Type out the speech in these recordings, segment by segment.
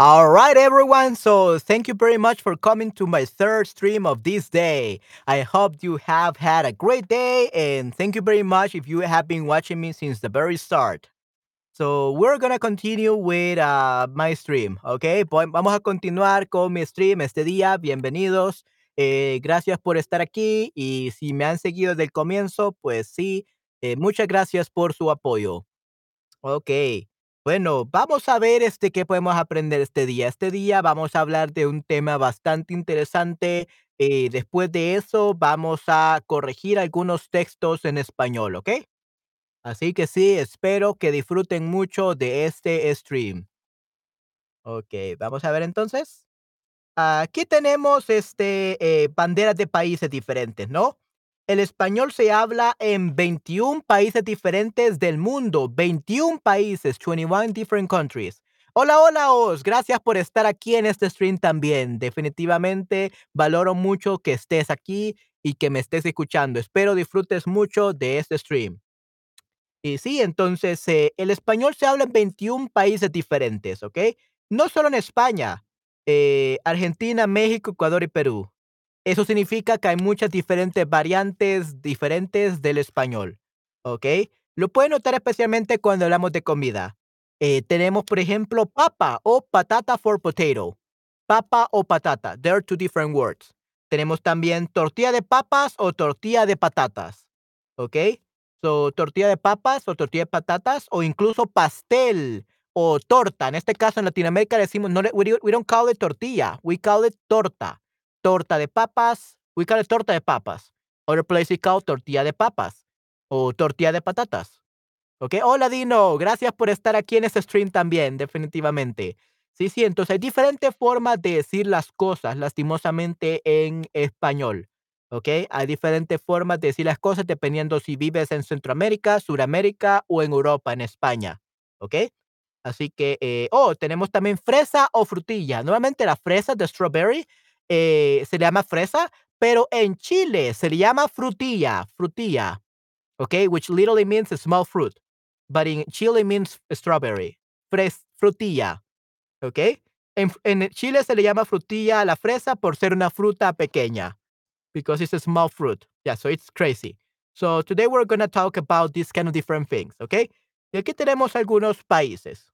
All right, everyone. So, thank you very much for coming to my third stream of this day. I hope you have had a great day, and thank you very much if you have been watching me since the very start. So, we're gonna continue with uh, my stream, okay? Vamos a continuar con mi stream este día. Bienvenidos. Eh, gracias por estar aquí y si me han seguido desde el comienzo, pues sí, eh, muchas gracias por su apoyo. Ok. Bueno, vamos a ver este qué podemos aprender este día. Este día vamos a hablar de un tema bastante interesante. eh, después de eso, vamos a corregir algunos textos en español, ¿ok? Así que sí, espero que disfruten mucho de este stream. Ok, vamos a ver entonces. Aquí tenemos este eh, banderas de países diferentes, ¿no? El español se habla en 21 países diferentes del mundo, 21 países, 21 different countries. Hola, hola, Os. Gracias por estar aquí en este stream también. Definitivamente valoro mucho que estés aquí y que me estés escuchando. Espero disfrutes mucho de este stream. Y sí, entonces eh, el español se habla en 21 países diferentes, ¿ok? No solo en España, eh, Argentina, México, Ecuador y Perú. Eso significa que hay muchas diferentes variantes diferentes del español, ¿ok? Lo pueden notar especialmente cuando hablamos de comida. Eh, tenemos, por ejemplo, papa o patata for potato. Papa o patata. There are two different words. Tenemos también tortilla de papas o tortilla de patatas, ¿ok? So, tortilla de papas o tortilla de patatas o incluso pastel o torta. En este caso, en Latinoamérica decimos, no, we, we don't call it tortilla, we call it torta. Torta de papas, we call it torta de papas. Other place we call tortilla de papas o tortilla de patatas. ¿Ok? Hola Dino, gracias por estar aquí en este stream también, definitivamente. Sí, sí, entonces hay diferentes formas de decir las cosas, lastimosamente, en español. ¿ok? Hay diferentes formas de decir las cosas dependiendo si vives en Centroamérica, Suramérica o en Europa, en España, ¿ok? Así que, eh, oh, tenemos también fresa o frutilla. Nuevamente la fresa de strawberry eh, se le llama fresa, pero en Chile se le llama frutilla, frutilla, ¿ok? Which literally means small fruit, but in Chile means strawberry, frutilla, ¿ok? En, Chile se le llama frutilla a la fresa por ser una fruta pequeña because it's a small fruit. Yeah, so it's crazy. So today we're to talk about these kind of different things, okay? Y aquí tenemos algunos países.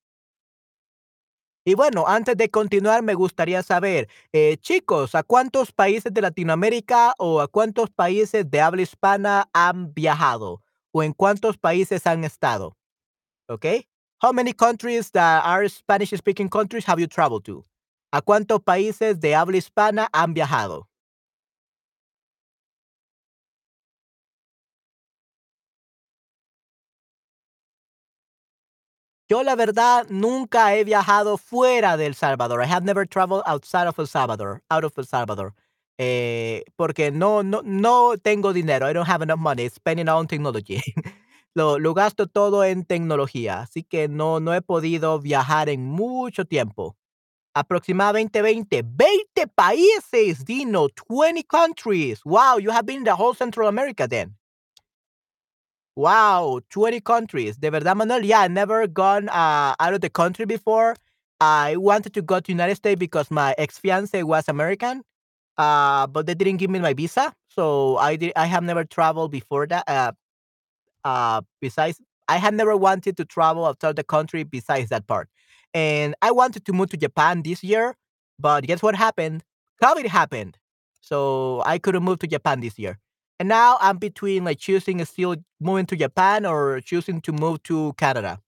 Y bueno, antes de continuar, me gustaría saber, eh, chicos, ¿a cuántos países de Latinoamérica o a cuántos países de habla hispana han viajado? ¿O en cuántos países han estado? ¿Ok? How many countries that are Spanish speaking countries have you traveled to? ¿A cuántos países de habla hispana han viajado? Yo la verdad nunca he viajado fuera de El Salvador. I have never traveled outside of El Salvador, out of El Salvador. Eh, porque no, no, no tengo dinero. I don't have enough money spending on technology. lo, lo gasto todo en tecnología. Así que no, no he podido viajar en mucho tiempo. Aproximadamente 20. 20 países, Dino. 20 countries. Wow, you have been in the whole Central America then. Wow, 20 countries. De verdad, Manuel, yeah, I never gone uh, out of the country before. I wanted to go to United States because my ex-fiance was American, uh, but they didn't give me my visa. So I did, I have never traveled before that. Uh, uh, besides, I had never wanted to travel outside the country besides that part. And I wanted to move to Japan this year, but guess what happened? COVID happened. So I couldn't move to Japan this year. And now I'm between like choosing still moving to Japan or choosing to move to Canada.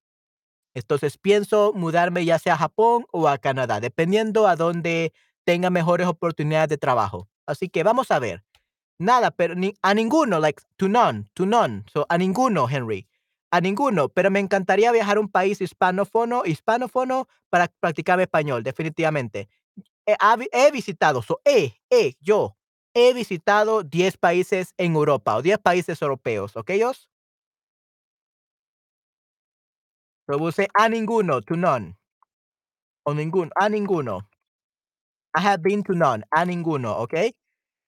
Entonces pienso mudarme ya sea a Japón o a Canadá, dependiendo a dónde tenga mejores oportunidades de trabajo. Así que vamos a ver. Nada, pero ni, a ninguno, like to none, to none. So a ninguno, Henry. A ninguno, pero me encantaría viajar a un país hispanófono, hispanófono para practicar español, definitivamente. He visitado, so he, he, yo, he visitado 10 países en Europa o 10 países europeos, ¿ok? Produce a ninguno, to none. O ninguno, a ninguno. I have been to none, a ninguno, ¿ok?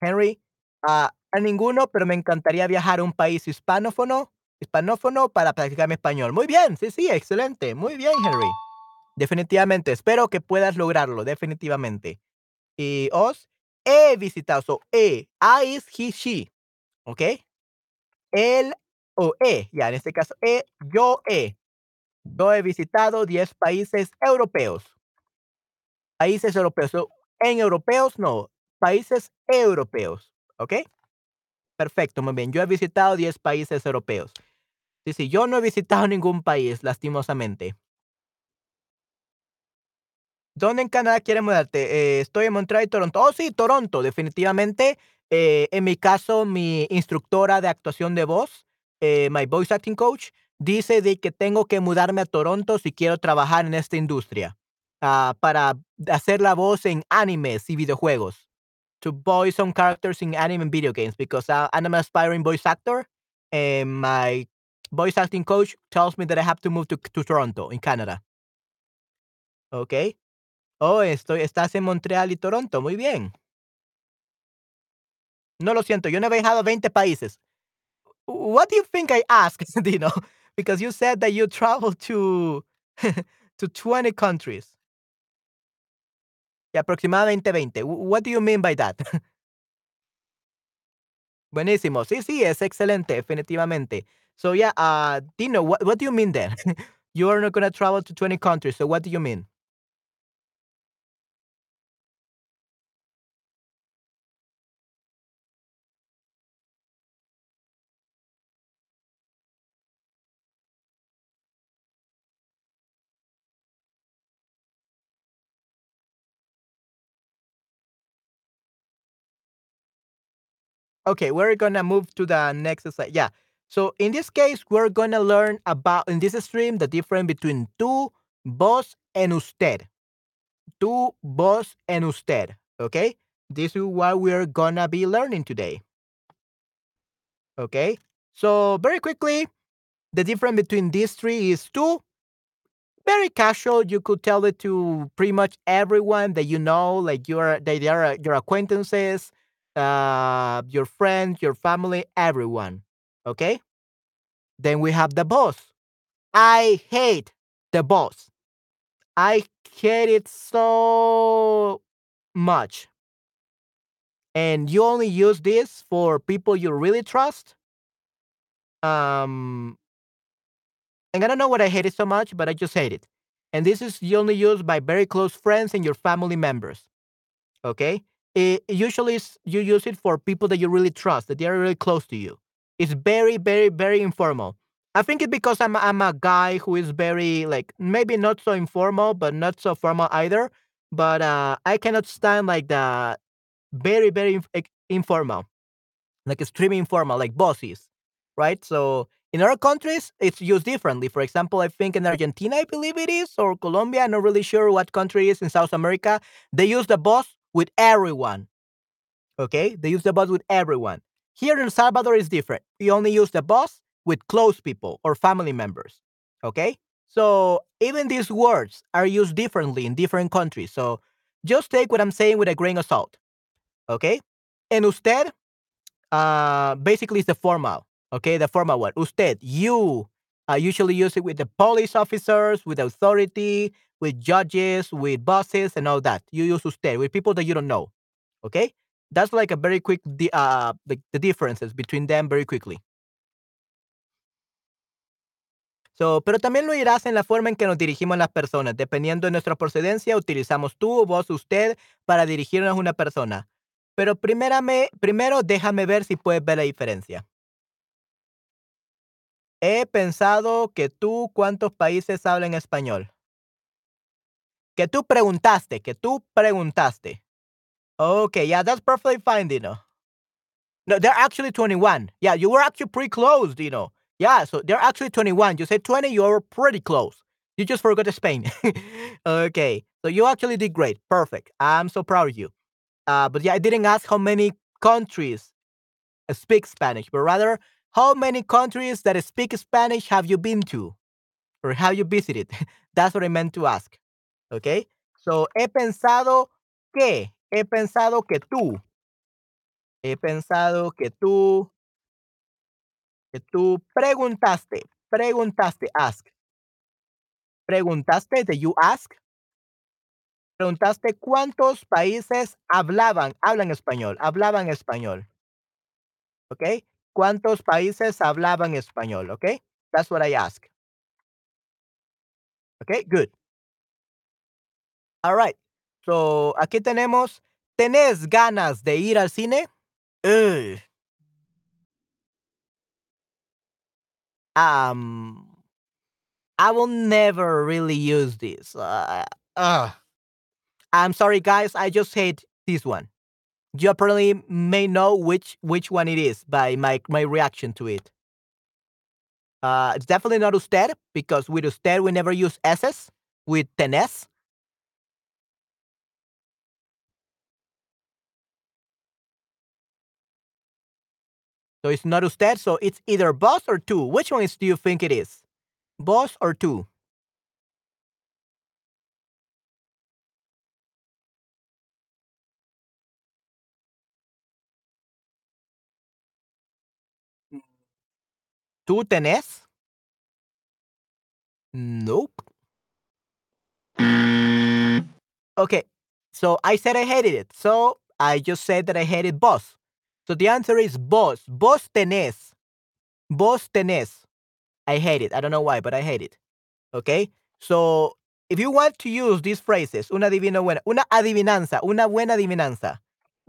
Henry, uh, a ninguno, pero me encantaría viajar a un país hispanófono, hispanófono para practicar mi español. Muy bien, sí, sí, excelente. Muy bien, Henry. Definitivamente, espero que puedas lograrlo, definitivamente. Y os, he visitado, so, e, I is he, she, ¿ok? Él o e, ya en este caso, e, yo he. Yo he visitado 10 países europeos. Países europeos. En europeos, no. Países europeos. ¿Ok? Perfecto, muy bien. Yo he visitado 10 países europeos. Sí, sí, yo no he visitado ningún país, lastimosamente. ¿Dónde en Canadá quieres mudarte? Eh, estoy en Montreal Toronto. Oh, sí, Toronto, definitivamente. Eh, en mi caso, mi instructora de actuación de voz, eh, my voice acting coach, dice de que tengo que mudarme a Toronto si quiero trabajar en esta industria, ah, para hacer la voz en animes y videojuegos. To voice some characters in anime and video games because I, I'm an aspiring voice actor and my voice acting coach tells me that I have to move to, to Toronto in Canada. Okay. Oh, estoy estás en Montreal y Toronto, muy bien. No, lo siento, yo no he viajado a 20 países. What do you think I asked, Dino? Because you said that you traveled to to 20 countries. Y aproximadamente 20. What do you mean by that? Buenísimo. Sí, sí, es excelente, definitivamente. So yeah, uh, Dino, what, what do you mean then? you are not going to travel to 20 countries. So what do you mean? Okay, we're gonna move to the next slide. Yeah. So in this case, we're gonna learn about in this stream the difference between tú, vos, and usted. Tú, vos, and usted. Okay. This is what we're gonna be learning today. Okay. So very quickly, the difference between these three is tú. Very casual. You could tell it to pretty much everyone that you know, like your they are your acquaintances, uh, your friends, your family, everyone. Okay? Then we have the vos. I hate the vos. I hate it so much. And you only use this for people you really trust. Um, and I don't know what I hate it so much, but I just hate it. And this is only used by very close friends and your family members. Okay? It, usually you use it for people that you really trust, that they are really close to you. It's very, very, very informal. I think it's because I'm I'm a guy who is very like maybe not so informal, but not so formal either. But uh, I cannot stand like the very, very inf- informal, like extremely informal, like bosses, right? So in other countries, it's used differently. For example, I think in Argentina, I believe it is, or Colombia, I'm not really sure what country is in South America. They use the vos with everyone. Okay? They use the vos with everyone. Here in Salvador is different. We only use the vos with close people or family members. Okay? So even these words are used differently in different countries. So just take what I'm saying with a grain of salt. Okay? And usted, uh, basically is the formal. Okay, the formal one. Usted, you. I usually use it with the police officers, with authority, with judges, with bosses, and all that. You use usted with people that you don't know. Okay, that's like a very quick di- uh the, the differences between them very quickly. So, pero también lo irás en la forma en que nos dirigimos las personas. Dependiendo de nuestra procedencia, utilizamos tú, vos, usted para dirigirnos a una persona. Pero primérame, primero déjame ver si puedes ver la diferencia. He pensado que tú, ¿cuántos países hablan español? Que tú preguntaste, que tú preguntaste. Okay, yeah, that's perfectly fine, Dino. No, they're actually 21. Yeah, you were actually pretty close, Dino. Yeah, so they're actually 21. You said 20, you were pretty close. You just forgot Spain. okay, so you actually did great. Perfect. I'm so proud of you. Uh, but yeah, I didn't ask how many countries speak Spanish, but rather how many countries that speak Spanish have you been to or have you visited? That's what I meant to ask. Okay? So, he pensado que, he pensado que tú, he pensado que tú, que tú preguntaste, preguntaste, ask. Preguntaste, did you ask? Preguntaste cuántos países hablaban, hablan español, hablaban español. ¿Ok? ¿Cuántos países hablaban español? ¿Ok? That's what I ask. Okay, good. All right. So, aquí tenemos, ¿tenés ganas de ir al cine? Ugh. Um, I will never really use this. Uh, uh. I'm sorry, guys. I just hate this one. You probably may know which which one it is by my my reaction to it. Uh, it's definitely not usted because with usted we never use s's. With tenés, so it's not usted. So it's either vos or tú. Which one is, do you think it is? Vos or tú? ¿Tú tenés? Nope. Mm. Okay, so I said I hated it. So I just said that I hated vos. So the answer is boss. Vos tenés. Vos tenés. I hate it. I don't know why, but I hate it. Okay? So if you want to use these phrases, una divina buena, una adivinanza, una buena adivinanza,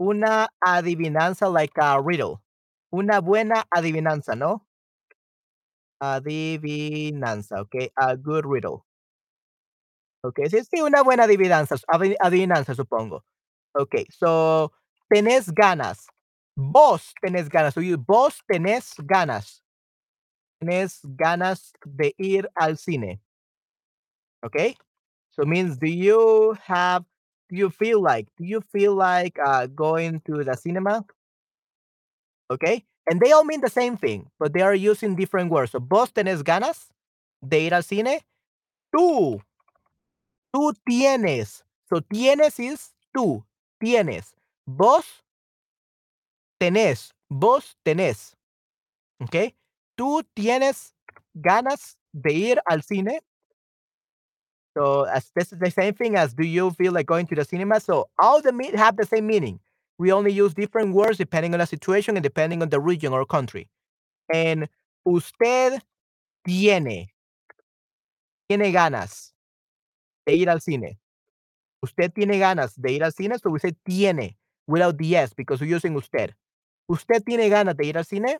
una adivinanza like a riddle, una buena adivinanza, ¿no? Adivinanza, okay? A good riddle. Okay, sí, sí, una buena adivinanza, adi- adivinanza, supongo. Okay, so tenés ganas. Vos tenés ganas. So you, vos tenés ganas. Tenés ganas de ir al cine. Okay? So it means do you have do you feel like do you feel like uh, going to the cinema? Okay? And they all mean the same thing, but they are using different words. So vos tenés ganas de ir al cine. Tú. Tú tienes. So tienes is tú. Tienes. Vos tenés. Vos tenés. Okay? Tú tienes ganas de ir al cine. So as this is the same thing as do you feel like going to the cinema? So all the me- have the same meaning. We only use different words depending on the situation and depending on the region or country. And usted tiene, tiene ganas de ir al cine. Usted tiene ganas de ir al cine, so we say tiene without the s because we're using usted. Usted tiene ganas de ir al cine,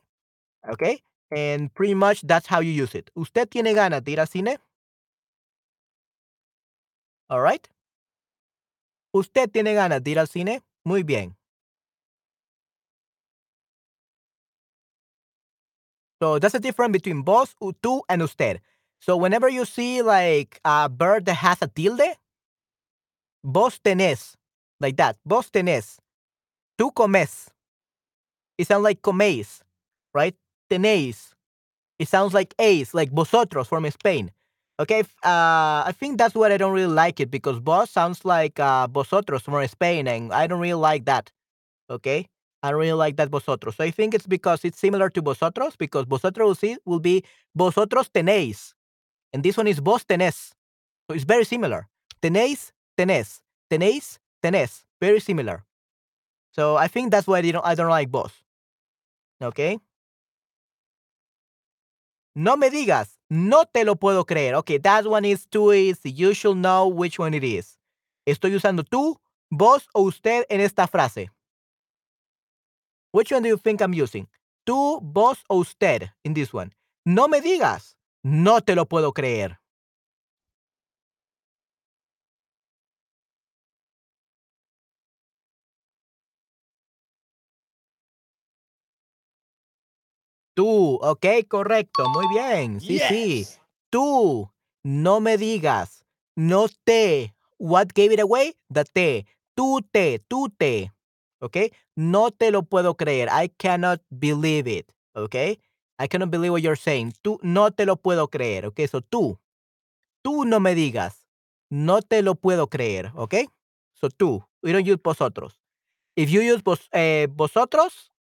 okay? And pretty much that's how you use it. Usted tiene ganas de ir al cine. All right? Usted tiene ganas de ir al cine. Muy bien. So that's the difference between vos, tú, and usted. So whenever you see like a bird that has a tilde, vos tenés, like that. Vos tenés. Tú comes. It sounds like coméis, right? Tenéis. It sounds like ace, like vosotros from Spain. Okay, uh, I think that's what I don't really like it because vos sounds like uh, vosotros from Spain, and I don't really like that. Okay, I don't really like that vosotros. So I think it's because it's similar to vosotros because vosotros will, be vosotros tenéis, and this one is vos tenés. So it's very similar. Tenéis, tenés, tenéis, tenés. Very similar. So I think that's why I don't I don't like vos. Okay. No me digas, no te lo puedo creer. Okay, that one is too easy. You should know which one it is. Estoy usando tú, vos o usted en esta frase. Which one do you think I'm using? Tú, vos o usted in this one. No me digas, no te lo puedo creer. Tú, ok, correcto, muy bien. Sí, sí. Tú, no me digas, no te. What gave it away? The te. Tú te, tú te. Ok, no te lo puedo creer. I cannot believe it. Ok, I cannot believe what you're saying. Tú, no te lo puedo creer. Ok, so tú. Tú no me digas, no te lo puedo creer. Ok, so tú. We don't use vosotros. If you use vos, eh, vosotros,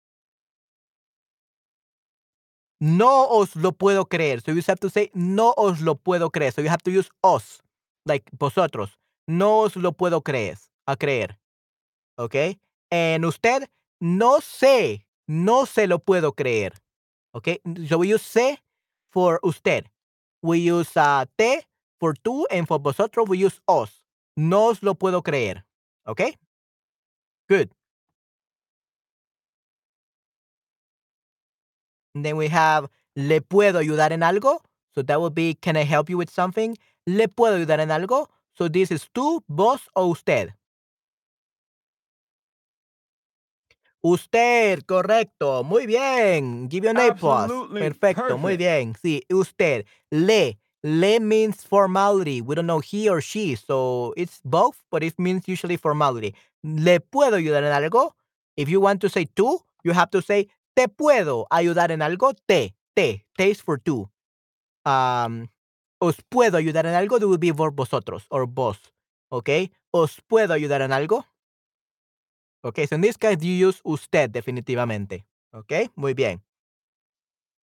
no os lo puedo creer. So you have to say no os lo puedo creer. So you have to use os, like vosotros. No os lo puedo creer. A creer. Okay? And usted, no sé, no se lo puedo creer. Okay? So we use se for usted. We use uh, te for tú, and for vosotros we use os. No os lo puedo creer. Okay? Good. And then we have le puedo ayudar en algo. So that would be can I help you with something? Le puedo ayudar en algo. So this is tú, vos o usted. Usted, correcto. Muy bien. Give you an A plus. Perfecto. Muy bien. Sí, usted. Le. Le means formality. We don't know he or she, so it's both, but it means usually formality. Le puedo ayudar en algo. If you want to say tú, you have to say te puedo ayudar en algo. Te. Te. Te for tú. Um, os puedo ayudar en algo. It will be for vosotros or vos. Okay. Os puedo ayudar en algo. Okay, so in this case you use usted definitivamente. Okay, muy bien.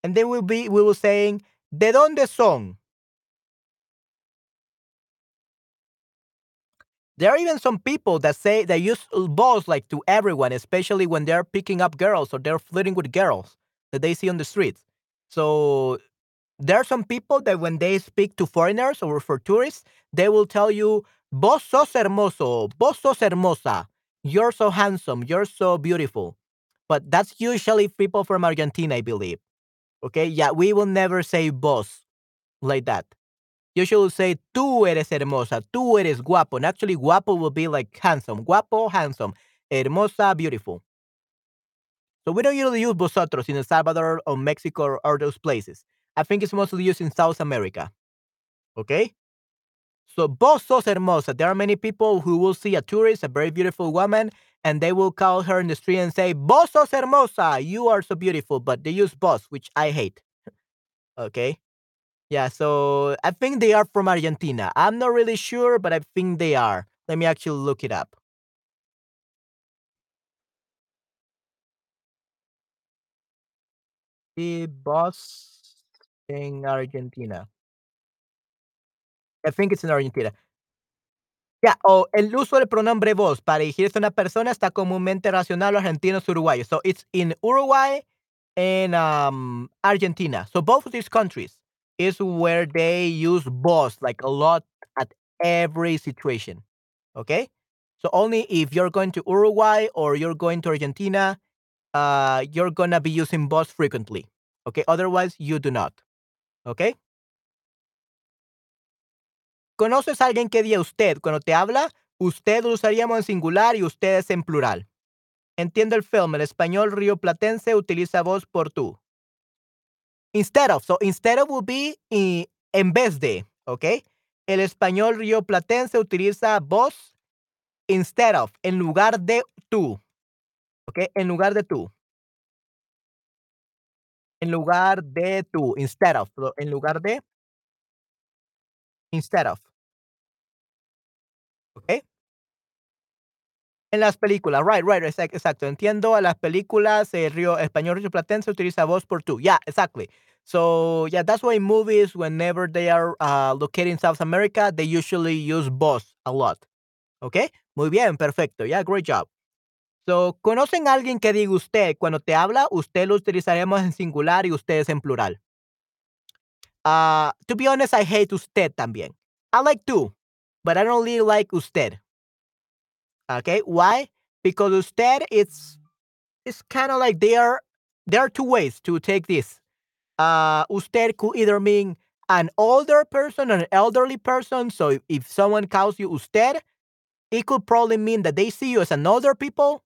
And then we'll be we will saying ¿De dónde son? There are even some people that say they use vos like to everyone, especially when they're picking up girls or they're flirting with girls that they see on the streets. So there are some people that when they speak to foreigners or for tourists, they will tell you, vos sos hermoso, vos sos hermosa. You're so handsome. You're so beautiful. But that's usually people from Argentina, I believe. Okay. Yeah. We will never say vos like that. You should say tú eres hermosa. Tú eres guapo. And actually, guapo will be like handsome. Guapo, handsome. Hermosa, beautiful. So we don't usually use vosotros in El Salvador or Mexico or, those places. I think it's mostly used in South America. Okay? So, vos sos hermosa. There are many people who will see a tourist, a very beautiful woman, and they will call her in the street and say, Vos sos hermosa. You are so beautiful. But they use vos, which I hate. okay. Yeah. So, I think they are from Argentina. I'm not really sure, but I think they are. Let me actually look it up. The vos in Argentina. I think it's in Argentina. Ya, o el uso del pronombre vos para dirigirse a una persona está comúnmente relacionado a los argentinos uruguayos. So it's in Uruguay and um, Argentina. So both of these countries is where they use vos like a lot at every situation. Okay? So only if you're going to Uruguay or you're going to Argentina, uh, you're gonna be using vos frequently. Okay? Otherwise, you do not. Okay? ¿Conoces a alguien que diga usted cuando te habla? Usted lo usaríamos en singular y ustedes en plural. Entiendo el film. El español río platense utiliza vos por tú. Instead of. So instead of will be en vez de. ¿Ok? El español río platense utiliza vos instead of. En lugar de tú. ¿Ok? En lugar de tú. En lugar de tú. Instead of. En lugar de. Instead of. En las películas, right, right, exacto. Entiendo, a las películas, el río español río platense utiliza voz por tú. Yeah, exactly. So, yeah, that's why movies, whenever they are uh, located in South America, they usually use voz a lot. ¿Ok? Muy bien, perfecto. Yeah, great job. So, ¿conocen alguien que diga usted cuando te habla? Usted lo utilizaremos en singular y ustedes en plural. Uh, to be honest, I hate usted también. I like tú but I don't really like usted. Okay, why? Because usted it's it's kind of like there there are two ways to take this. Uh, usted could either mean an older person, an elderly person. So if, if someone calls you usted, it could probably mean that they see you as an older people,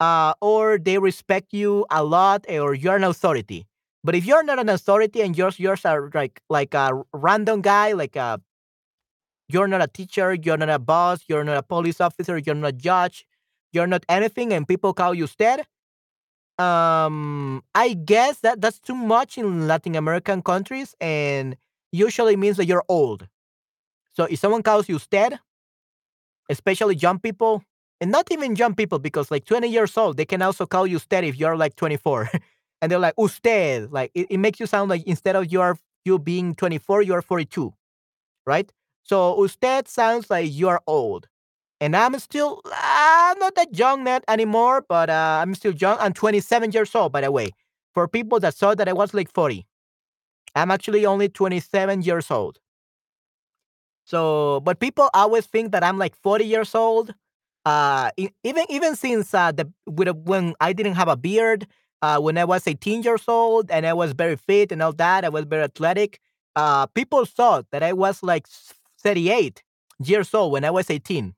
uh, or they respect you a lot, or you're an authority. But if you're not an authority and yours yours are like like a random guy, like a you're not a teacher, you're not a boss, you're not a police officer, you're not a judge, you're not anything, and people call you usted. Um, I guess that that's too much in Latin American countries, and usually means that you're old. So if someone calls you usted, especially young people, and not even young people, because like 20 years old, they can also call you usted if you're like 24. and they're like usted. Like it, it makes you sound like instead of you are you being 24, you are 42, right? So usted sounds like you are old. And I'm still I'm not that young net anymore, but uh, I'm still young. I'm 27 years old, by the way. For people that thought that I was like 40, I'm actually only 27 years old. So, but people always think that I'm like 40 years old. Uh, even even since uh, the a, when I didn't have a beard, uh, when I was 18 years old and I was very fit and all that, I was very athletic. Uh, people thought that I was like 38 years old when I was 18.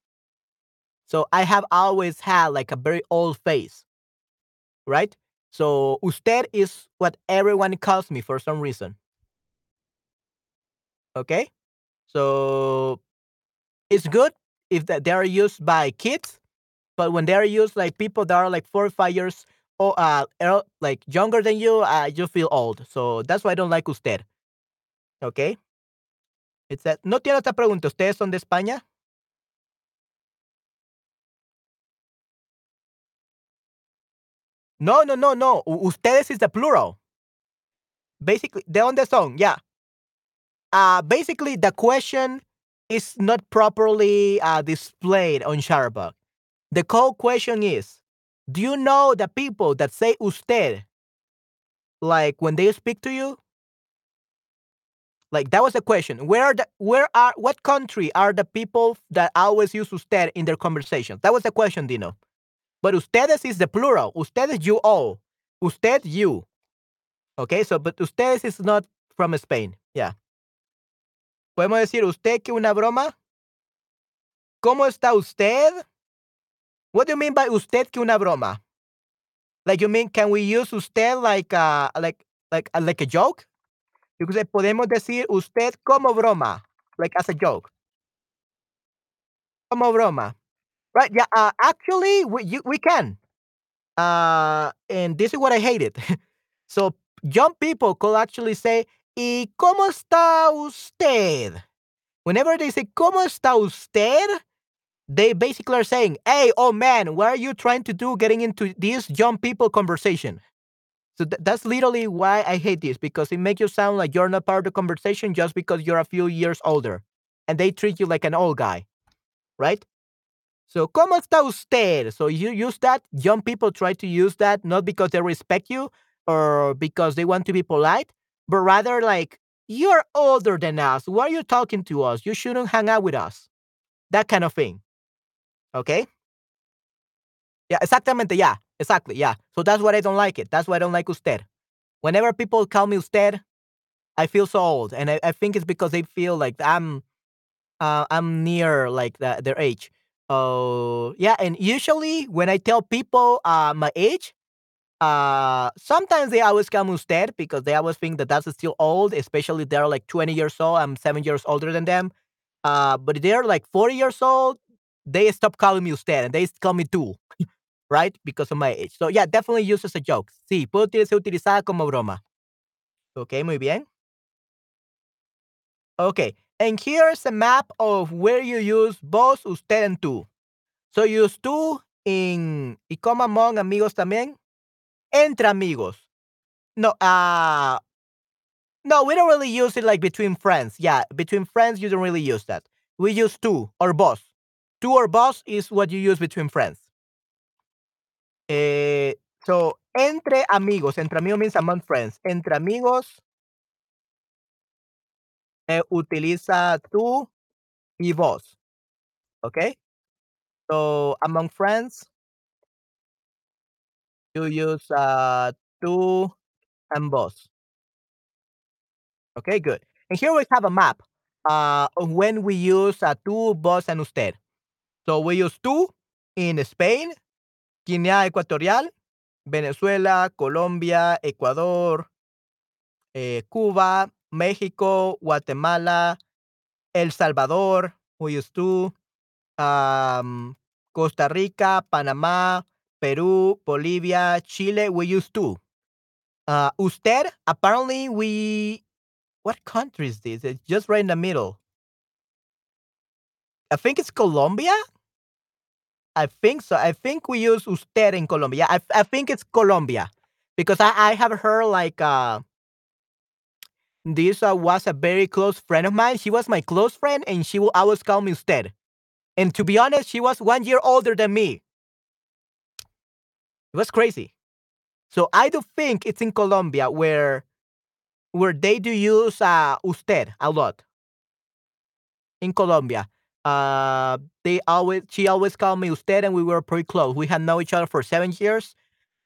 So I have always had like a very old face, right? So usted is what everyone calls me for some reason. Okay, so it's good if they are used by kids But when they're used like people that are like four or five years or uh like younger than you, uh, you feel old. So that's why I don't like usted. Okay. It's. No tiene otra pregunta. ¿Ustedes son de España? No, no, no, no. Ustedes is the plural. Basically, ¿de dónde son? Yeah. Uh, basically, the question is not properly uh, displayed on Shutterbug. The call question is, do you know the people that say usted like when they speak to you? Like that was the question. Where are the where are what country are the people that always use usted in their conversations? That was the question, Dino. But ustedes is the plural. Ustedes you all. Usted you. Okay, so but ustedes is not from Spain. Yeah. Podemos decir usted que una broma. ¿Cómo está usted? What do you mean by usted que una broma? Like you mean can we use usted like uh like like uh, like a joke? Because podemos decir usted como broma, like as a joke. Como broma. Right? Yeah. Uh, actually, we you, we can. Uh, and this is what I hated. so young people could actually say, "Y cómo está usted?" Whenever they say "Cómo está usted," they basically are saying, "Hey, oh man, what are you trying to do getting into this young people conversation?" So th- that's literally why I hate this because it makes you sound like you're not part of the conversation just because you're a few years older, and they treat you like an old guy, right? So, ¿cómo está usted? So you use that. Young people try to use that not because they respect you or because they want to be polite, but rather like you're older than us. Why are you talking to us? You shouldn't hang out with us. That kind of thing. Okay? Yeah, exactamente. Yeah, exactly. Yeah. So that's why I don't like it. That's why I don't like usted. Whenever people call me usted, I feel so old, and I, I think it's because they feel like I'm uh, I'm near like the, their age. Oh, yeah, and usually when I tell people uh, my age, uh, sometimes they always come usted because they always think that that's still old, especially they're like 20 years old. I'm seven years older than them. Uh, but they're like 40 years old, they stop calling me usted and they call me tú, right? Because of my age. So yeah, definitely use as a joke. Sí, puede ser utilizada como broma. Ok, muy bien. Okay, and here's a map of where you use vos, usted, and tú. So use tú in y como among amigos también. Entre amigos. No, uh no, we don't really use it like between friends. Yeah, between friends you don't really use that. We use tú or vos. Tú or vos is what you use between friends. Eh, so entre amigos, entre amigos means among friends. Entre amigos eh, utiliza tú y vos. Okay? So among friends you use uh tú and vos. Okay, good. And here we have a map uh, of when we use uh, tú, vos, and usted. So we use tú in Spain, Guinea Ecuatorial, Venezuela, Colombia, Ecuador, eh, Cuba, México, Guatemala, El Salvador, we use tú, um, Costa Rica, Panama, Peru, Bolivia, Chile, we use tú. Uh, usted, apparently we What country is this? It's just right in the middle. I think it's Colombia. I think so. I think we use usted in Colombia. I, I think it's Colombia because I, I have heard like uh this uh, was a very close friend of mine. She was my close friend, and she will always call me usted. And to be honest, she was one year older than me. It was crazy. So I do think it's in Colombia where where they do use uh, usted a lot. In Colombia, uh, they always she always called me usted, and we were pretty close. We had known each other for seven years.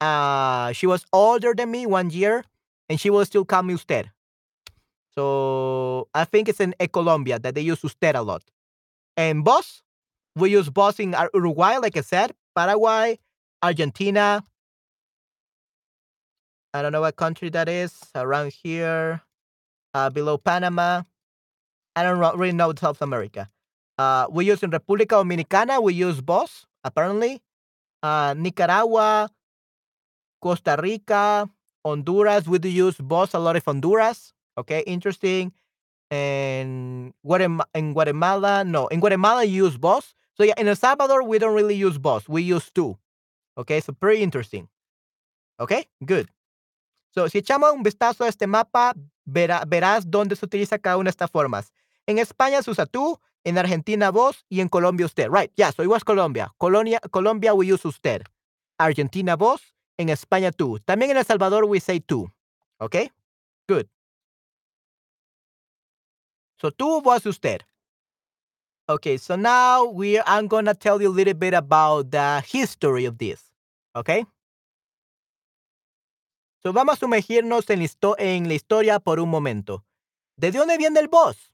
Uh, she was older than me one year, and she will still call me usted. So I think it's in Colombia that they use usted a lot. And vos, we use vos in Uruguay, like I said, Paraguay, Argentina. I don't know what country that is around here, uh, below Panama. I don't really know South America. Uh, we use in República Dominicana, we use boss, apparently. Uh, Nicaragua, Costa Rica, Honduras, we do use boss a lot of Honduras. Okay, interesting. And Guatemala, in Guatemala, no, in Guatemala you use boss. So yeah, in El Salvador we don't really use boss. We use tú. Okay, so pretty interesting. Okay, good. So si echamos un vistazo a este mapa, verá, verás dónde se utiliza cada una de estas formas. En España se usa tú, en Argentina vos y en Colombia usted. Right, yeah, so it was Colombia. Colombia, Colombia we use usted. Argentina vos, en España tú. También en El Salvador we say tú. Okay, good. So tú was usted. Okay, so now we I'm gonna tell you a little bit about the history of this. Okay. So vamos a sumergirnos en, la historia por un momento. ¿De dónde viene el boss?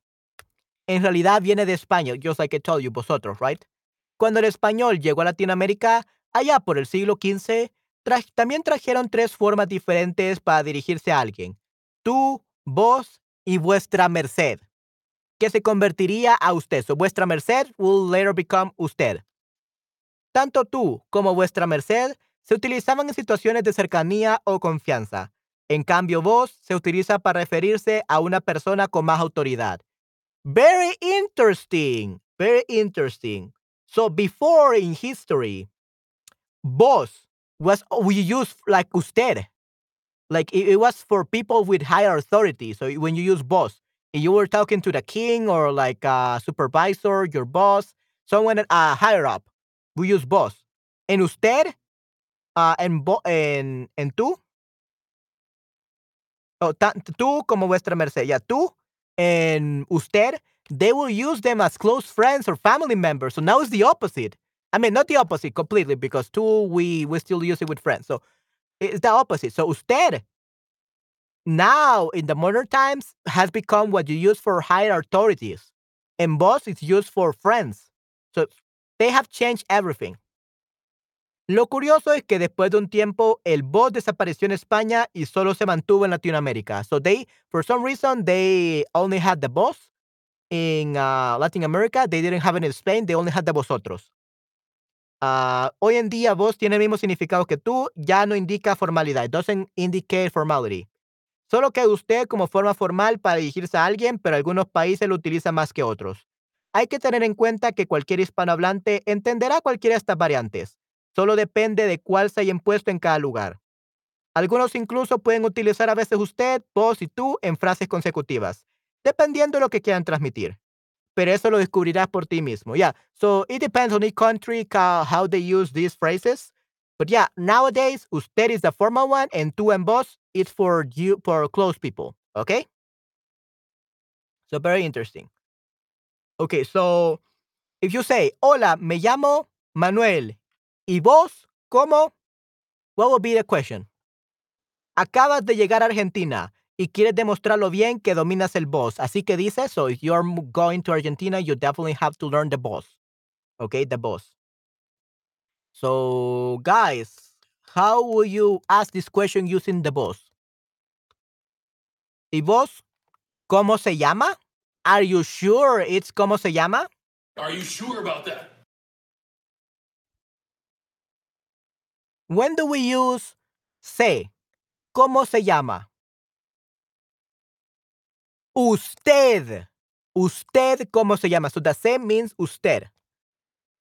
En realidad viene de España, just like I told you, vosotros, right? Cuando el español llegó a Latinoamérica, allá por el siglo XV, también trajeron tres formas diferentes para dirigirse a alguien. Tú, vos y vuestra merced que se convertiría a usted. So, vuestra merced will later become usted. Tanto tú como vuestra merced se utilizaban en situaciones de cercanía o confianza. En cambio, vos se utiliza para referirse a una persona con más autoridad. Very interesting. Very interesting. So before in history, vos was we use like usted. Like it, it was for people with higher authority. So when you use vos, you were talking to the king or like a supervisor, your boss, someone uh, higher up, we use vos. En usted, uh, en, bo en, en tú, oh, tú como vuestra merced, ya tú, en usted, they will use them as close friends or family members. So now it's the opposite. I mean, not the opposite completely because tú, we, we still use it with friends. So it's the opposite. So usted now in the modern times has become what you use for higher authorities and vos is used for friends so they have changed everything Lo curioso es que después de un tiempo el boss desapareció en España y solo se mantuvo en Latinoamérica. So they, for some reason, they only had the boss in uh, Latin America. They didn't have it in Spain. They only had the vosotros. Uh, hoy en día, vos tiene el mismo significado que tú. Ya no indica formalidad. It doesn't indicate formality. Solo que usted como forma formal para dirigirse a alguien, pero algunos países lo utilizan más que otros. Hay que tener en cuenta que cualquier hispanohablante entenderá cualquiera de estas variantes. Solo depende de cuál se haya impuesto en cada lugar. Algunos incluso pueden utilizar a veces usted, vos y tú en frases consecutivas, dependiendo de lo que quieran transmitir. Pero eso lo descubrirás por ti mismo. Yeah, so it depends on each country how they use these phrases. But yeah, nowadays, usted is the formal one and tú and vos it's for you for close people. Okay. So very interesting. Okay, so if you say, Hola, me llamo Manuel. ¿Y vos cómo? What will be the question? Acabas de llegar a Argentina y quieres demostrar lo bien que dominas el vos. Así que dices, so if you're going to Argentina, you definitely have to learn the vos. Okay, the vos. So, guys, how will you ask this question using the vos? ¿Y vos cómo se llama? Are you sure it's cómo se llama? Are you sure about that? When do we use se? ¿Cómo se llama? Usted. Usted, ¿cómo se llama? So the se means usted.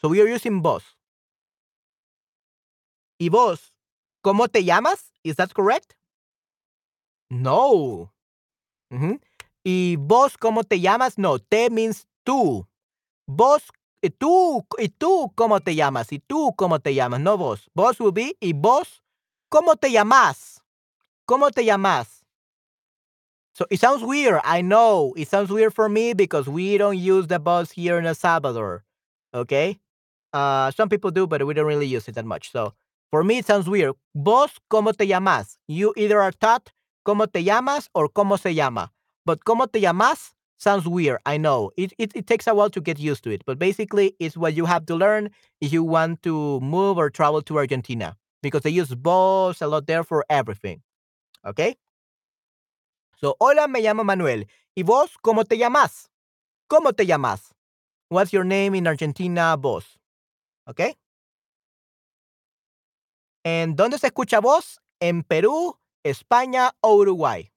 So we are using vos. Y vos, ¿Cómo te llamas? Is that correct? No. Y vos, ¿cómo te llamas? No, te means tú. Vos, y tú, y tú, ¿cómo te llamas? Y tú, ¿cómo te llamas? No vos. Vos will be, y vos, ¿cómo te llamas? ¿Cómo te llamas? So it sounds weird. I know it sounds weird for me because we don't use the vos here in El Salvador. Okay. Uh, some people do, but we don't really use it that much. So for me, it sounds weird. Vos, ¿cómo te llamas? You either are taught ¿cómo te llamas? or ¿cómo se llama? But ¿cómo te llamas? Sounds weird. I know. It, it, it takes a while to get used to it. But basically, it's what you have to learn if you want to move or travel to Argentina because they use vos a lot there for everything. Okay. So, hola, me llamo Manuel. ¿Y vos, cómo te llamas? ¿Cómo te llamas? What's your name in Argentina, vos? Okay. ¿En dónde se escucha vos? ¿En Perú, España o Uruguay?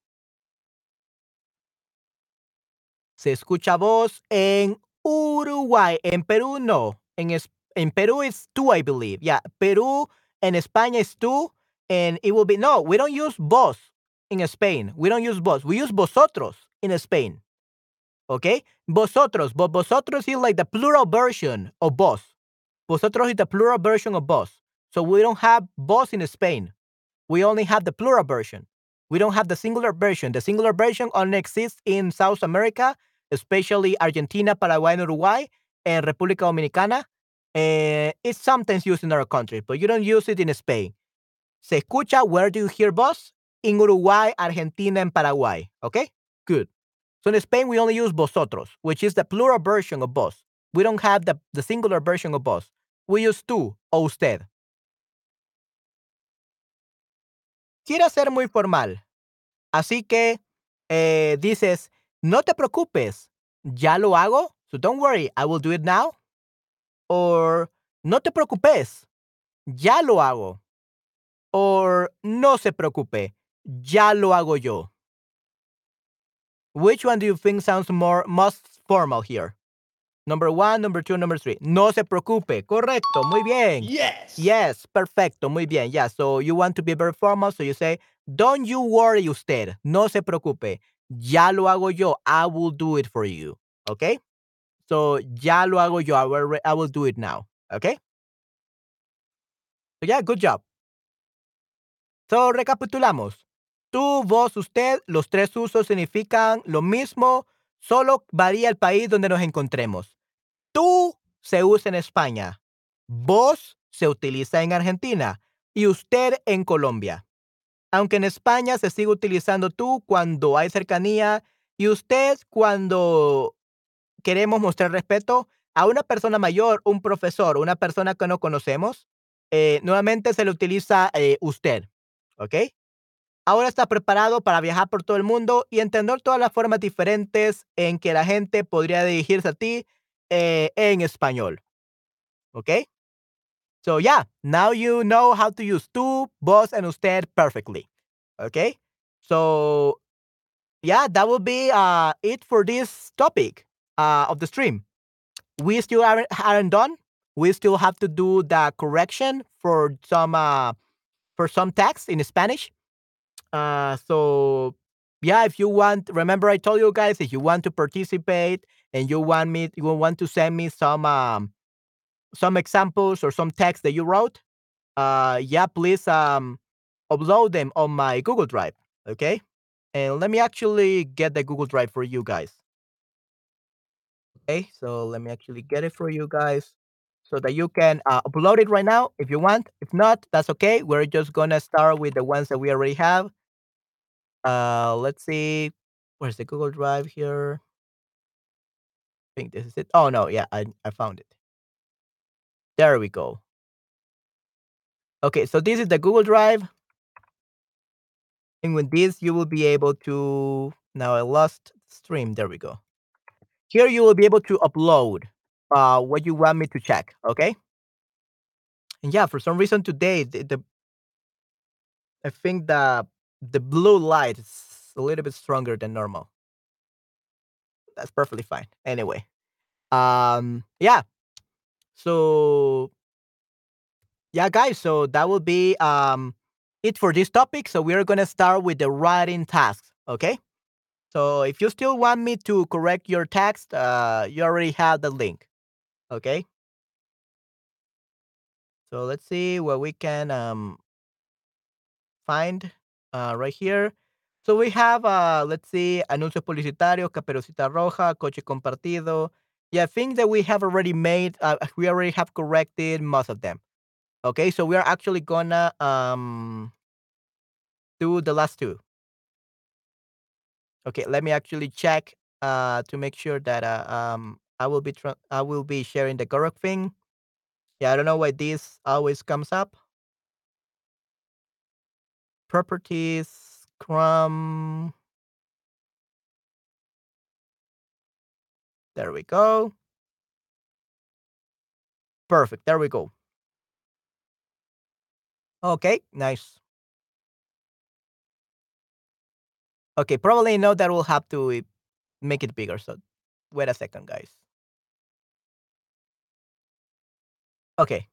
Se escucha vos en Uruguay. En Perú, no. En, es- en Perú, it's tú, I believe. Yeah. Perú, en España, is tú. And it will be, no, we don't use vos in Spain. We don't use vos. We use vosotros in Spain. Okay? Vosotros. But vosotros is like the plural version of vos. Vosotros is the plural version of vos. So we don't have vos in Spain. We only have the plural version. We don't have the singular version. The singular version only exists in South America, especially Argentina, Paraguay, and Uruguay, and República Dominicana. Eh, it's sometimes used in other countries, but you don't use it in Spain. Se escucha, where do you hear vos? In Uruguay, Argentina, and Paraguay. Okay? Good. So in Spain, we only use vosotros, which is the plural version of vos. We don't have the, the singular version of vos. We use tú o usted. Quiero ser muy formal. Así que eh, dices, no te preocupes, ya lo hago. So don't worry, I will do it now. Or no te preocupes, ya lo hago. Or no se preocupe, ya lo hago yo. Which one do you think sounds more most formal here? Number one, number two, number three. No se preocupe. Correcto. Muy bien. Yes. Yes, perfecto, muy bien. Yeah, so you want to be very formal, so you say, don't you worry usted, no se preocupe, ya lo hago yo, I will do it for you, okay? So, ya lo hago yo, I will, I will do it now, okay? So, yeah, good job. So, recapitulamos. Tú, vos, usted, los tres usos significan lo mismo, solo varía el país donde nos encontremos. Tú se usa en España, vos se utiliza en Argentina y usted en Colombia. Aunque en España se sigue utilizando tú cuando hay cercanía y usted cuando queremos mostrar respeto a una persona mayor, un profesor, una persona que no conocemos, eh, nuevamente se le utiliza eh, usted. ¿Ok? Ahora está preparado para viajar por todo el mundo y entender todas las formas diferentes en que la gente podría dirigirse a ti eh, en español. ¿Ok? So yeah, now you know how to use tú, vos, and usted perfectly. Okay? So yeah, that will be uh, it for this topic uh, of the stream. We still aren't, aren't done. We still have to do the correction for some uh, for some text in Spanish. Uh, so yeah, if you want, remember I told you guys if you want to participate and you want me, you want to send me some um, some examples or some text that you wrote, uh, yeah, please um, upload them on my Google Drive. Okay, and let me actually get the Google Drive for you guys. Okay, so let me actually get it for you guys so that you can uh, upload it right now if you want. If not, that's okay. We're just gonna start with the ones that we already have. Uh, let's see. Where's the Google Drive here? I think this is it. Oh no, yeah, I I found it. There we go. Okay, so this is the Google Drive. And with this, you will be able to. Now I lost stream. There we go. Here you will be able to upload uh, what you want me to check. Okay. And yeah, for some reason today, the, the I think the the blue light is a little bit stronger than normal. That's perfectly fine. Anyway, um, yeah. So yeah, guys. So that will be um it for this topic. So we are gonna start with the writing tasks. Okay. So if you still want me to correct your text, uh, you already have the link. Okay. So let's see what we can um, find uh, right here. So we have, uh, let's see, anuncios publicitarios, caperucita roja, coche compartido. Yeah, I think that we have already made, uh, we already have corrected most of them. Okay, so we are actually gonna um, do the last two. Okay, let me actually check uh, to make sure that uh, um, I will be tra- I will be sharing the correct thing. Yeah, I don't know why this always comes up. Properties, Chrome. There we go. Perfect. There we go. Okay, nice. Okay, probably know that we'll have to make it bigger. So wait a second, guys. Okay.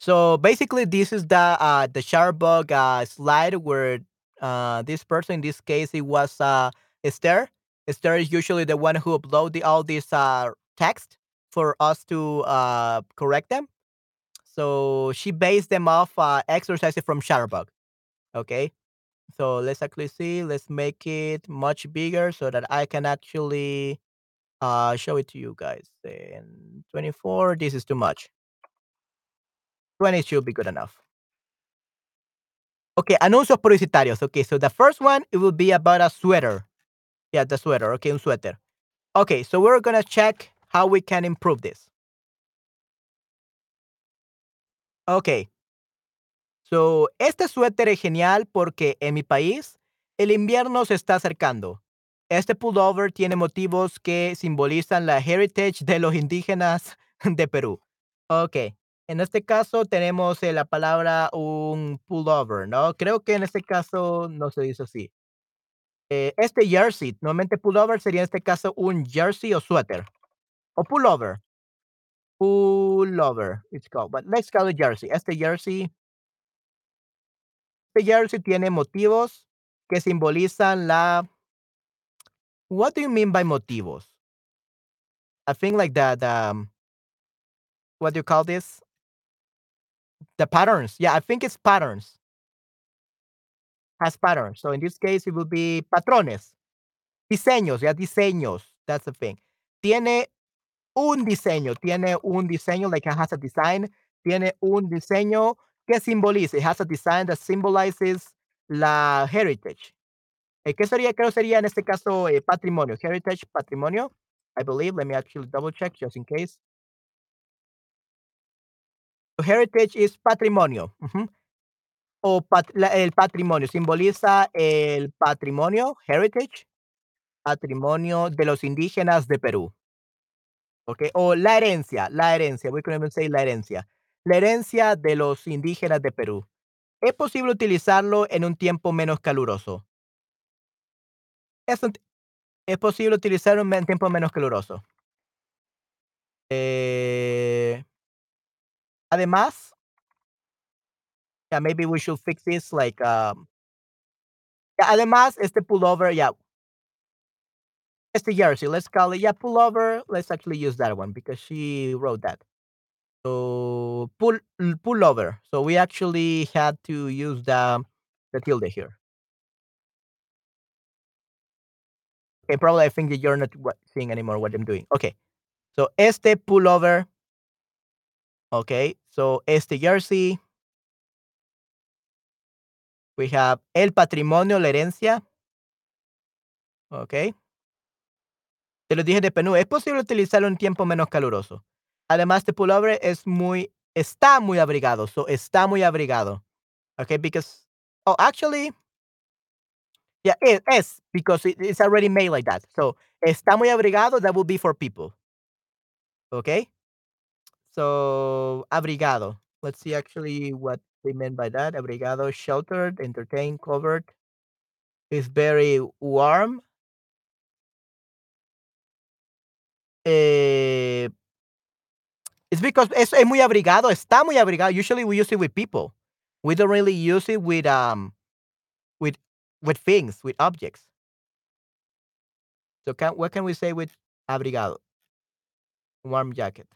So basically, this is the uh, the Shutterbug uh, slide where uh, this person, in this case, it was uh, Esther. Esther is usually the one who upload all this uh, text for us to uh, correct them. So she based them off uh, exercises from Shutterbug. Okay. So let's actually see. Let's make it much bigger so that I can actually uh, show it to you guys. And 24, this is too much. 20 should be good enough. Okay, anuncios publicitarios. Okay, so the first one, it will be about a sweater. Yeah, the sweater. Okay, un suéter. Okay, so we're to check how we can improve this. Okay. So, este suéter es genial porque en mi país el invierno se está acercando. Este pullover tiene motivos que simbolizan la heritage de los indígenas de Perú. Ok. En este caso tenemos eh, la palabra un pullover, ¿no? Creo que en este caso no se dice así. Eh, este jersey, normalmente pullover sería en este caso un jersey o suéter. O pullover. Pullover, it's called. But let's call it jersey. Este jersey. Este jersey tiene motivos que simbolizan la. What do you mean by motivos? I think like that. Um, what do you call this? The patterns. Yeah, I think it's patterns. Has patterns. So in this case, it will be patrones. Diseños, yeah, diseños. That's the thing. Tiene un diseño. Tiene un diseño, like it has a design. Tiene un diseño que simboliza. It has a design that symbolizes la heritage. Eh, ¿Qué sería? Creo sería en este caso eh, patrimonio. Heritage, patrimonio. I believe. Let me actually double check just in case. Heritage is patrimonio. O pat- la- el patrimonio. Simboliza el patrimonio, heritage, patrimonio de los indígenas de Perú. Okay. O la herencia, la herencia. Even say la herencia. La herencia de los indígenas de Perú. ¿Es posible utilizarlo en un tiempo menos caluroso? Es, es posible utilizarlo en un tiempo menos caluroso. Eh, además, yeah, maybe we should fix this like um, yeah, además este pullover, yeah, este jersey, let's call it yeah pullover. Let's actually use that one because she wrote that. So pull pullover. So we actually had to use the the tilde here. Okay, probably I think that you're not seeing anymore what I'm doing. Okay, so este pullover. Okay, so este jersey. We have el patrimonio, la herencia. Okay. Te lo dije de Perú. Es posible utilizarlo en tiempo menos caluroso. Además, este pullover es muy, está muy abrigado. So, está muy abrigado. Okay, because, oh, actually, yeah, it is because it- it's already made like that. So, está muy abrigado, that will be for people. Okay. So, abrigado. Let's see actually what they meant by that. Abrigado, sheltered, entertained, covered. It's very warm. Eh, it's because es, es muy abrigado, está muy abrigado. Usually we use it with people. We don't really use it with um with with things, with objects. So can what can we say with abrigado? Warm jacket.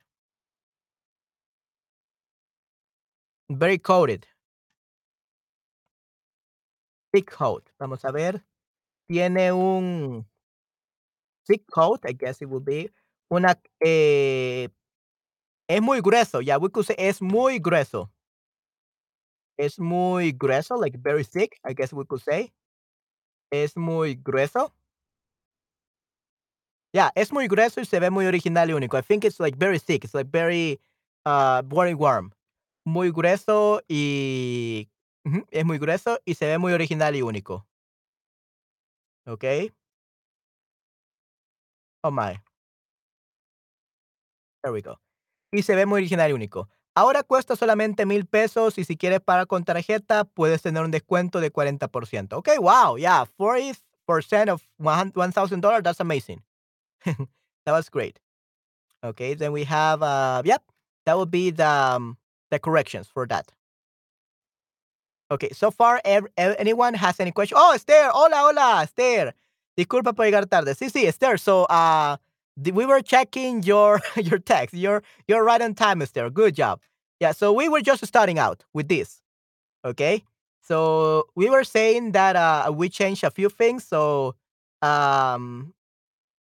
Very coated. Thick coat. Vamos a ver. Tiene un thick coat, I guess it would be. Una eh, es muy grueso. Yeah, we could say es muy grueso. Es muy grueso, like very thick, I guess we could say. Es muy grueso. Yeah, es muy grueso y se ve muy original y único. I think it's like very thick. It's like very uh very warm. Muy grueso y es muy grueso y se ve muy original y único. Okay. Oh my. There we go. Y se ve muy original y único. Ahora cuesta solamente mil pesos y si quieres pagar con tarjeta puedes tener un descuento de 40%. Okay, wow, yeah, 40% of $1,000. That's amazing. that was great. Okay, then we have, uh, yep, that would be the, um, the corrections for that. Okay, so far, ev- anyone has any question? Oh, Esther, hola, hola, Esther. Disculpa por llegar tarde. Sí, sí, Esther. So, uh, we were checking your your text. You're you're right on time, Esther. Good job. Yeah. So we were just starting out with this. Okay. So we were saying that uh, we changed a few things. So um,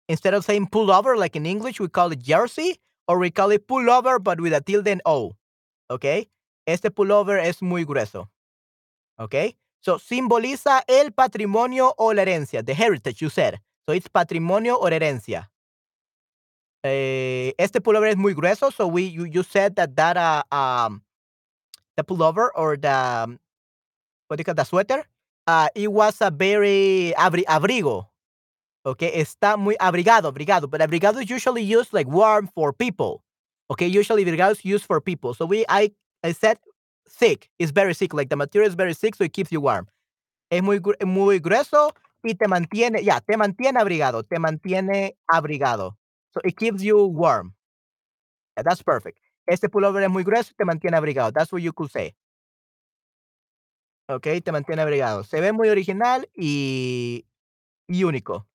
instead of saying pullover like in English, we call it jersey, or we call it pullover, but with a tilde and O. Okay. Este pullover es muy grueso. Okay. So simboliza el patrimonio o la herencia. The heritage, you said. So it's patrimonio o herencia. Eh, este pullover es muy grueso. So we you, you said that that uh, um the pullover or the um, what do you call the sweater? Uh, it was a very abri abrigo. Okay, está muy abrigado, abrigado. But abrigado is usually used like warm for people. Okay, usually is used for people. So we I I said thick. It's very thick. Like the material is very thick, so it keeps you warm. Es muy muy grueso y te mantiene, ya, te mantiene abrigado, te mantiene abrigado. So it keeps you warm. Yeah, that's perfect. Este pullover es muy grueso y te mantiene abrigado. That's what you could say. Okay, te mantiene abrigado. Se ve muy original y, y único.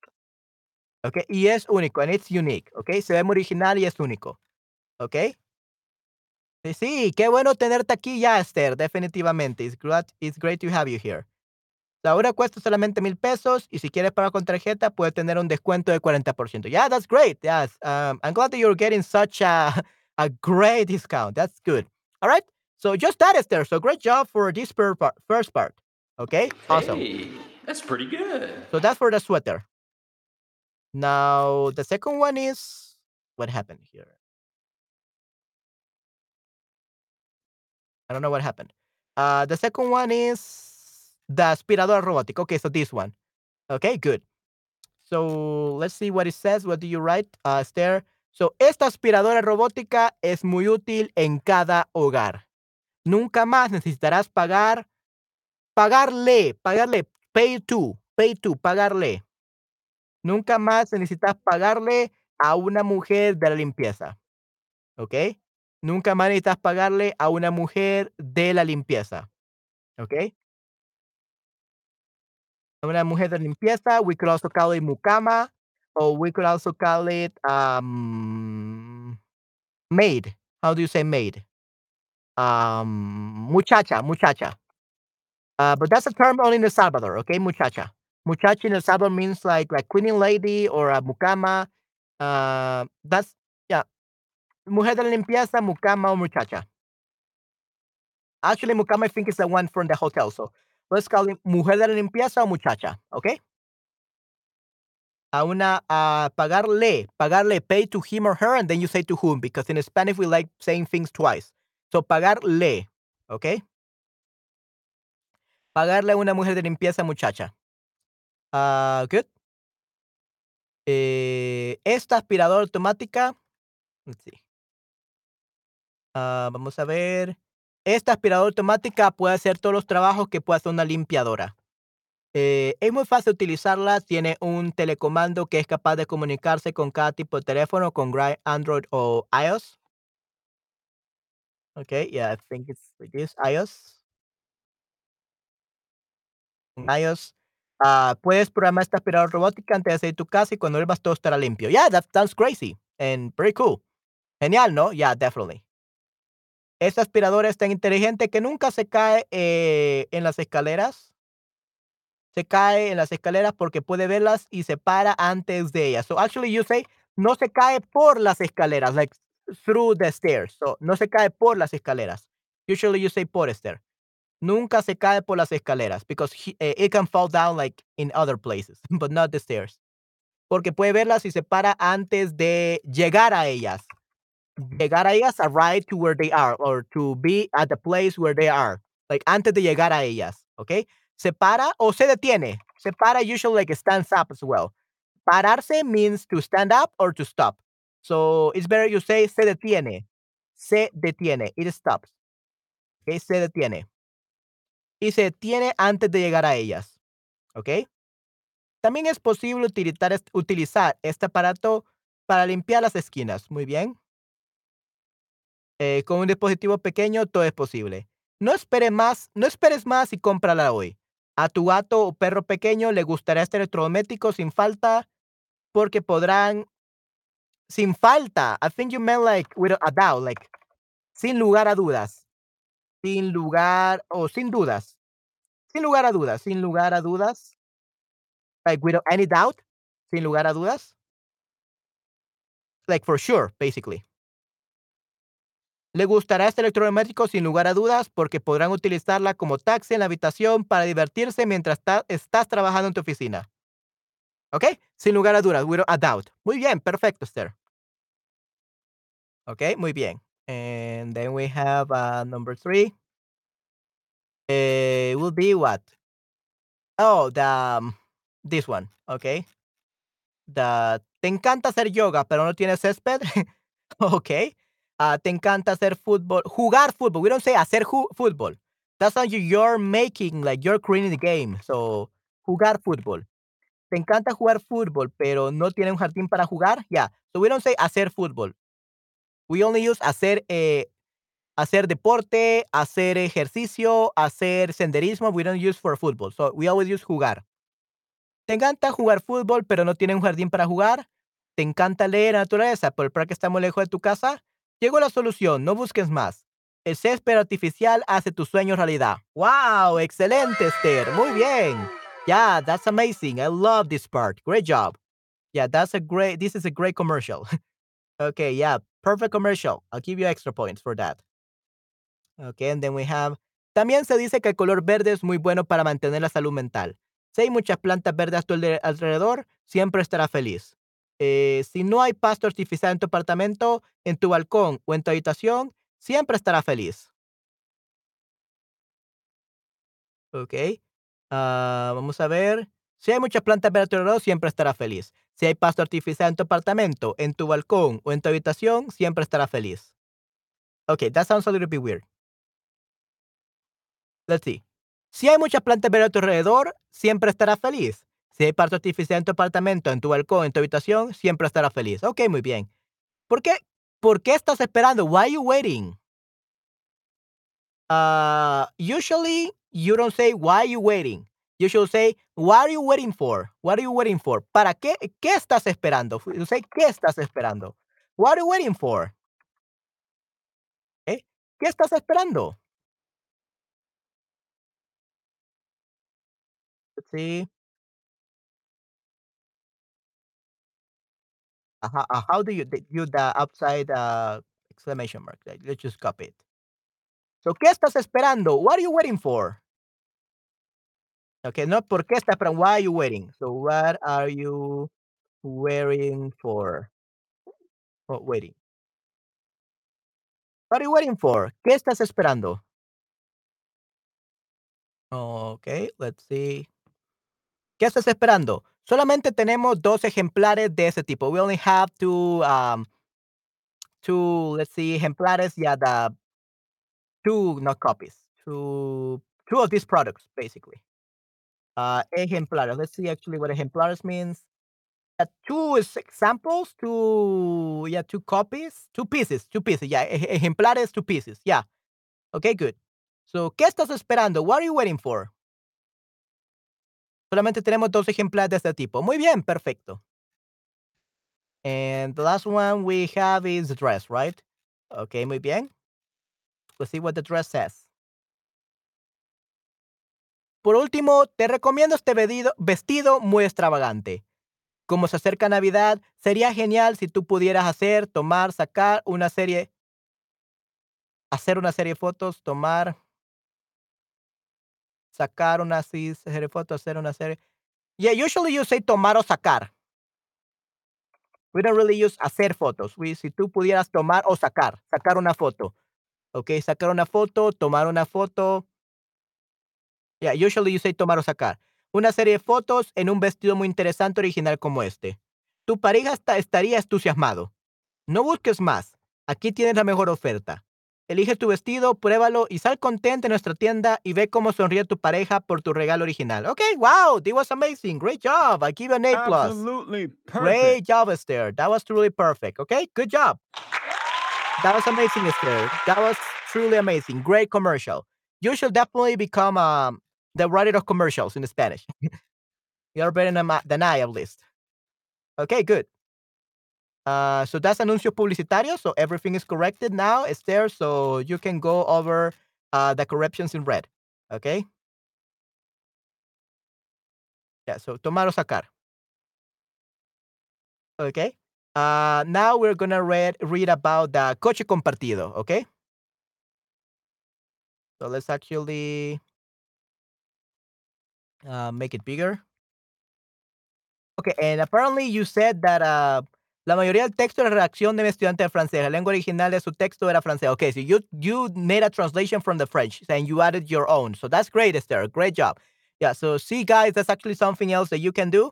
Okay, y es único, and it's unique. Okay, se ve muy original y es único. Okay. Sí, qué bueno tenerte aquí ya, Esther, definitivamente. It's great, it's great to have you here. Ahora cuesta solamente mil pesos y si quieres pagar con tarjeta puedes tener un descuento de 40%. Yeah, that's great. Yes, um, I'm glad that you're getting such a, a great discount. That's good. All right. So just that, Esther. So great job for this per part, first part. Okay. Awesome. Hey, that's pretty good. So that's for the sweater. Now the second one is what happened here. I don't know what happened. Uh, the second one is the aspiradora robótica. Okay, so this one. Okay, good. So let's see what it says. What do you write, uh, Esther? So esta aspiradora robótica es muy útil en cada hogar. Nunca más necesitarás pagar, pagarle, pagarle, pay to, pay to, pagarle. Nunca más necesitas pagarle a una mujer de la limpieza. ¿Ok? Nunca más necesitas pagarle a una mujer de la limpieza. ¿Ok? A una mujer de limpieza, we could also call it mucama, or we could also call it um, maid. How do you say maid? Um, muchacha, muchacha. Uh, but that's a term only in El Salvador, okay? Muchacha. Muchacha in El Salvador means like like cleaning lady or a mucama. Uh, that's. Mujer de la limpieza, mucama or muchacha. Actually, mucama I think is the one from the hotel. So let's call it mujer de la limpieza o muchacha, okay? A una a pagarle, pagarle, pay to him or her, and then you say to whom because in Spanish we like saying things twice. So pagarle, okay? Pagarle a una mujer de limpieza muchacha. Ah, good. Eh, esta aspiradora automática. Let's see. Ah, vamos a ver. Esta aspiradora automática puede hacer todos los trabajos que puede hacer una limpiadora. Eh, es muy fácil utilizarla. Tiene un telecomando que es capaz de comunicarse con cada tipo de teléfono, con Android o iOS. Okay, yeah, I think it's this, iOS. IOS, ah, puedes programar esta aspiradora robótica antes de salir tu casa y cuando vuelvas todo estará limpio. Yeah, that sounds crazy and very cool. Genial, ¿no? Yeah, definitely. Esta aspiradora es tan inteligente que nunca se cae, eh, en las escaleras. Se cae en las escaleras porque puede verlas y se para antes de ellas. So actually you say no se cae por las escaleras, like through the stairs. So no se cae por las escaleras. Usually you say por stair. Nunca se cae por las escaleras because eh, it can fall down like in other places, but not the stairs. Porque puede verlas y se para antes de llegar a ellas. Llegar a ellas, arrive to where they are, or to be at the place where they are. Like antes de llegar a ellas, ¿ok? Se para o se detiene. Se para usually like stands up as well. Pararse means to stand up or to stop. So it's better you say se detiene. Se detiene. It stops. Okay, se detiene. Y se detiene antes de llegar a ellas. ¿Ok? También es posible utilizar, utilizar este aparato para limpiar las esquinas. Muy bien. Eh, con un dispositivo pequeño todo es posible. No esperes más, no esperes más y cómprala hoy. A tu gato o perro pequeño le gustará este electrodoméstico sin falta porque podrán sin falta. I think you meant like without a doubt, like sin lugar a dudas. Sin lugar o sin dudas. Sin lugar a dudas, sin lugar a dudas. Like without any doubt. Sin lugar a dudas. Like for sure, basically. Le gustará este electrodoméstico sin lugar a dudas porque podrán utilizarla como taxi en la habitación para divertirse mientras estás trabajando en tu oficina. ¿Ok? Sin lugar a dudas, without a doubt. Muy bien, perfecto, Esther. Ok, muy bien. And then we have uh, number three. Eh, will be what? Oh, the um, this one. Okay. The te encanta hacer yoga, pero no tienes césped. okay. Ah, te encanta hacer fútbol, jugar fútbol. We don't say hacer fútbol. That's how you, you're making, like you're creating the game. So, jugar fútbol. Te encanta jugar fútbol, pero no tiene un jardín para jugar. Yeah. So we don't say hacer fútbol. We only use hacer, eh, hacer deporte, hacer ejercicio, hacer senderismo. We don't use for football. So we always use jugar. Te encanta jugar fútbol, pero no tiene un jardín para jugar. Te encanta leer naturaleza, pero para que estamos lejos de tu casa. Llegó la solución, no busques más. El césped artificial hace tus sueños realidad. ¡Wow! Excelente, Esther. Muy bien. Yeah, that's amazing. I love this part. Great job. Yeah, that's a great, this is a great commercial. okay, yeah, perfect commercial. I'll give you extra points for that. Okay, and then we have. También se dice que el color verde es muy bueno para mantener la salud mental. Si hay muchas plantas verdes a tu alre- alrededor, siempre estará feliz. Eh, si no hay pasto artificial en tu apartamento, en tu balcón o en tu habitación, siempre estará feliz. Ok. Ah, vamos a ver. Si hay muchas plantas verdes a tu alrededor, siempre estará feliz. Si hay pasto artificial en tu apartamento, en tu balcón o en tu habitación, siempre estará feliz. Okay, that sounds a little bit weird. Let's see. Si hay muchas plantas verdes a tu alrededor, siempre estarás feliz. Si hay pasto artificial en tu apartamento, en tu balcón, en tu habitación, siempre estarás feliz. Ok, muy bien. ¿Por qué? ¿Por qué estás esperando? Why are you waiting? Uh, usually, you don't say why are you waiting. You should say what are you waiting for? What are you waiting for? ¿Para qué? ¿Qué estás esperando? You say ¿qué estás esperando? What are you waiting for? ¿Eh? ¿Qué estás esperando? Let's see. Uh, how, uh, how do you you the outside uh, exclamation mark? Let's just copy it. So, ¿qué estás esperando? What are you waiting for? Okay, not ¿por qué estás esperando? Why are you waiting? So, what are you waiting for? Oh, waiting. What are you waiting for? ¿Qué estás esperando? Okay, let's see. ¿Qué estás esperando? Solamente tenemos dos ejemplares de ese tipo. We only have two, um, two, let's see, ejemplares. Yeah, the two, not copies. Two, two of these products, basically. Uh, ejemplares. Let's see actually what ejemplares means. Uh, two examples, two, yeah, two copies, two pieces, two pieces. Yeah, ejemplares, two pieces. Yeah. Okay, good. So, ¿qué estás esperando? What are you waiting for? Solamente tenemos dos ejemplares de este tipo. Muy bien, perfecto. And the last one we have is the dress, right? Okay, muy bien. Let's see what the dress says. Por último, te recomiendo este vestido, vestido muy extravagante. Como se acerca Navidad, sería genial si tú pudieras hacer, tomar, sacar una serie, hacer una serie de fotos, tomar, sacar una serie de fotos, hacer una serie. Yeah, usually you say tomar o sacar. We don't really use hacer fotos. We, si tú pudieras tomar o sacar, sacar una foto. Ok, sacar una foto, tomar una foto. Yeah, usually you say tomar o sacar. Una serie de fotos en un vestido muy interesante original como este. Tu pareja está, estaría entusiasmado. No busques más. Aquí tienes la mejor oferta. Elige tu vestido, pruébalo y sal contento en nuestra tienda y ve cómo sonríe tu pareja por tu regalo original. Okay, wow, that was amazing. Great job. I give you an A plus. Absolutely perfect. Great job, Esther. That was truly perfect. Okay, good job. That was amazing, Esther. That was truly amazing. Great commercial. You should definitely become um, the writer of commercials in Spanish. You're better than, my- than I, at least. Okay, good. Uh, so that's anuncios publicitarios. So everything is corrected now. It's there. So you can go over uh, the corrections in red. Okay. Yeah. So tomar o sacar. Okay. Uh, now we're gonna read read about the coche compartido. Okay. So let's actually uh, make it bigger. Okay, and apparently you said that uh, la mayoría del texto de la redacción de mi estudiante de francés, la lengua original de su texto era francés. Okay, so you you made a translation from the French and you added your own. So that's great, Esther. Great job. Yeah, so see, guys, that's actually something else that you can do.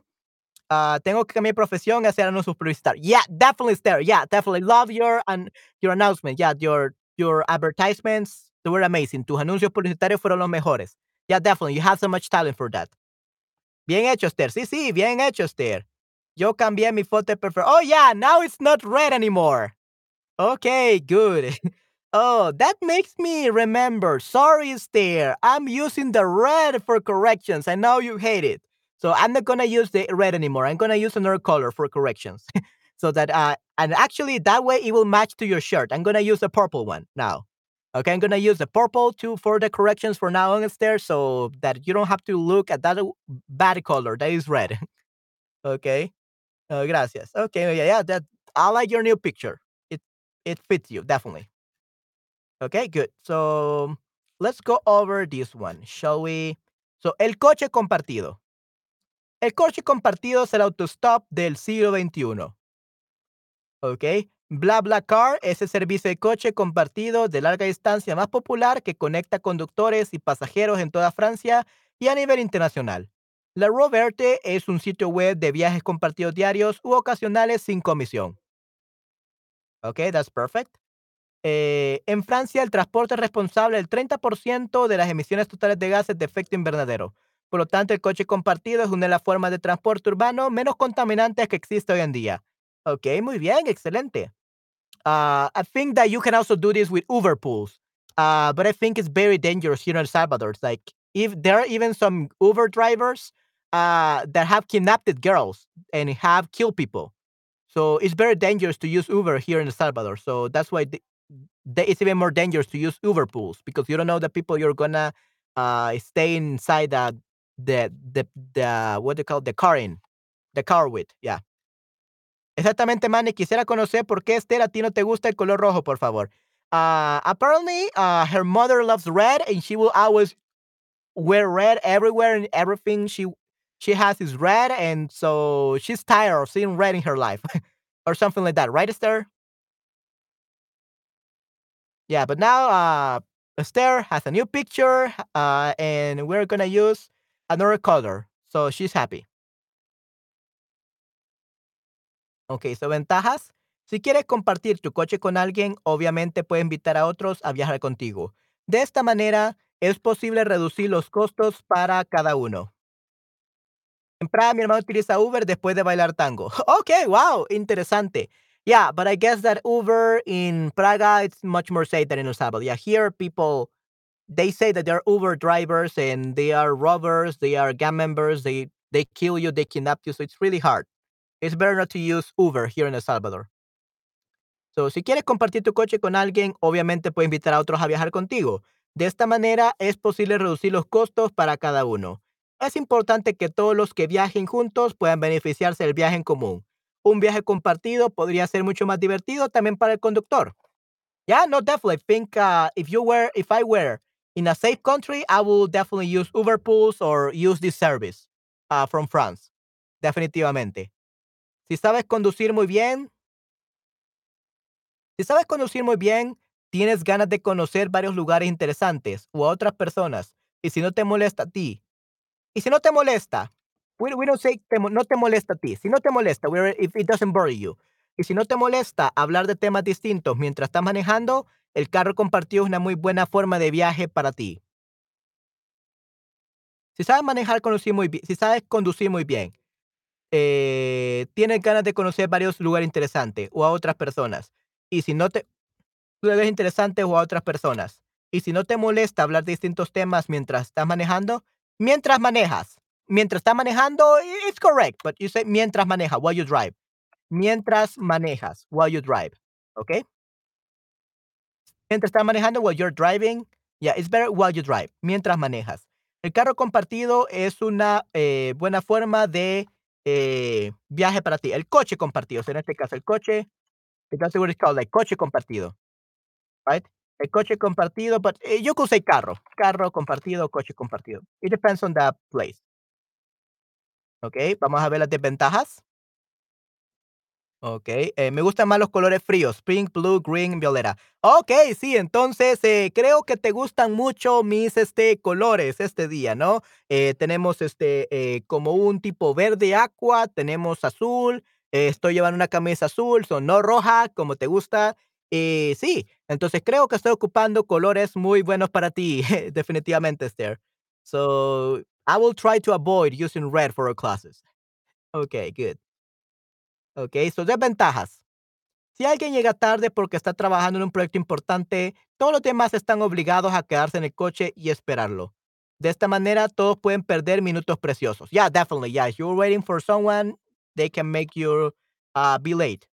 Uh, tengo que cambiar profesión hacer anuncios publicitarios. Yeah, definitely, Esther. Yeah, definitely. Love your and your announcement. Yeah, your your advertisements they were amazing. Tus anuncios publicitarios fueron los mejores. Yeah, definitely. You have so much talent for that. Bien hecho, Esther. Sí, sí, bien hecho, Esther. Yo cambié mi foto perfil. Oh, yeah, now it's not red anymore. Okay, good. Oh, that makes me remember. Sorry, Esther. I'm using the red for corrections. I know you hate it. So I'm not gonna use the red anymore. I'm gonna use another color for corrections. so that uh and actually that way it will match to your shirt. I'm gonna use the purple one now. Okay, I'm gonna use the purple to for the corrections for now on Esther, so that you don't have to look at that bad color that is red. okay. Uh, gracias. Okay, yeah, yeah, that I like your new picture. It it fits you definitely. Okay, good. So let's go over this one, shall we? So el coche compartido. El coche compartido es el autostop del siglo XXI. Ok. BlaBlaCar es el servicio de coche compartido de larga distancia más popular que conecta conductores y pasajeros en toda Francia y a nivel internacional. La Roverte es un sitio web de viajes compartidos diarios u ocasionales sin comisión. Ok, that's perfect. Eh, en Francia, el transporte es responsable del 30% de las emisiones totales de gases de efecto invernadero. Por lo tanto, el coche compartido es una de las formas de transporte urbano menos contaminantes que existe hoy en día. Ok, muy bien, excelente. Uh, I think that you can also do this with Uber pools, uh, but I think it's very dangerous here in El Salvador. It's like if there are even some Uber drivers uh, that have kidnapped girls and have killed people. So it's very dangerous to use Uber here in El Salvador. So that's why the, the, it's even more dangerous to use Uber pools because you don't know the people you're gonna uh, stay inside the the the, the what they call the car in, the car with, yeah. Exactamente, Manny. Quisiera conocer por qué Esther a ti no te gusta el color rojo, por favor. Uh, apparently, uh, her mother loves red, and she will always wear red everywhere, and everything she she has is red, and so she's tired of seeing red in her life, or something like that, right, Esther? Yeah, but now uh, Esther has a new picture, uh, and we're gonna use another color, so she's happy. Ok, so ventajas. Si quieres compartir tu coche con alguien, obviamente puedes invitar a otros a viajar contigo. De esta manera, es posible reducir los costos para cada uno. En Praga, mi hermano utiliza Uber después de bailar tango. Ok, wow, interesante. Yeah, but I guess that Uber in Praga it's much more safe than in El Salvador. Yeah, here people they say that they're Uber drivers and they are robbers, they are gang members, they they kill you, they kidnap you, so it's really hard. It's better not to use Uber here in El Salvador. So, si quieres compartir tu coche con alguien, obviamente puedes invitar a otros a viajar contigo. De esta manera es posible reducir los costos para cada uno. Es importante que todos los que viajen juntos puedan beneficiarse del viaje en común. Un viaje compartido podría ser mucho más divertido también para el conductor. Yeah, no, definitely. Think uh, if you were, if I were in a safe country, I will definitely use Uber pools or use this service uh, from France. Definitivamente. Si sabes conducir muy bien, si sabes conducir muy bien, tienes ganas de conocer varios lugares interesantes o a otras personas, y si no te molesta a ti, y si no te molesta, we, we don't say te no te molesta a ti, si no te molesta, we're- if it doesn't bother you, y si no te molesta hablar de temas distintos mientras estás manejando, el carro compartido es una muy buena forma de viaje para ti. Si sabes manejar, conducir muy bien, si sabes conducir muy bien, eh, tienes ganas de conocer varios lugares interesantes o a otras personas. Y si no te lugares interesantes o a otras personas. Y si no te molesta hablar de distintos temas mientras estás manejando, mientras manejas. Mientras estás manejando, it's correct, but you say mientras maneja, while you drive. Mientras manejas, while you drive. ¿Ok? Mientras estás manejando, while you're driving. Yeah, it's better while you drive. Mientras manejas. El carro compartido es una eh, buena forma de eh, viaje para ti. El coche compartido, en este caso, el coche, that's what it's coche compartido. right? El coche compartido, but eh, yo usé carro, carro compartido, coche compartido. It depends on the place. Ok, vamos a ver las desventajas. Ok, eh, me gustan más los colores fríos, pink, blue, green, violeta. Ok, sí, entonces eh, creo que te gustan mucho mis este, colores este día, ¿no? Eh, tenemos este eh, como un tipo verde aqua, tenemos azul, estoy llevando una camisa azul, son no roja, como te gusta. Y sí, entonces creo que estoy ocupando colores muy buenos para ti, definitivamente, Esther. So, I will try to avoid using red for our classes. Okay, good. Okay, so desventajas. Si alguien llega tarde porque está trabajando en un proyecto importante, todos los demás están obligados a quedarse en el coche y esperarlo. De esta manera, todos pueden perder minutos preciosos. Yeah, definitely. Yeah, if you're waiting for someone, they can make you uh, be late.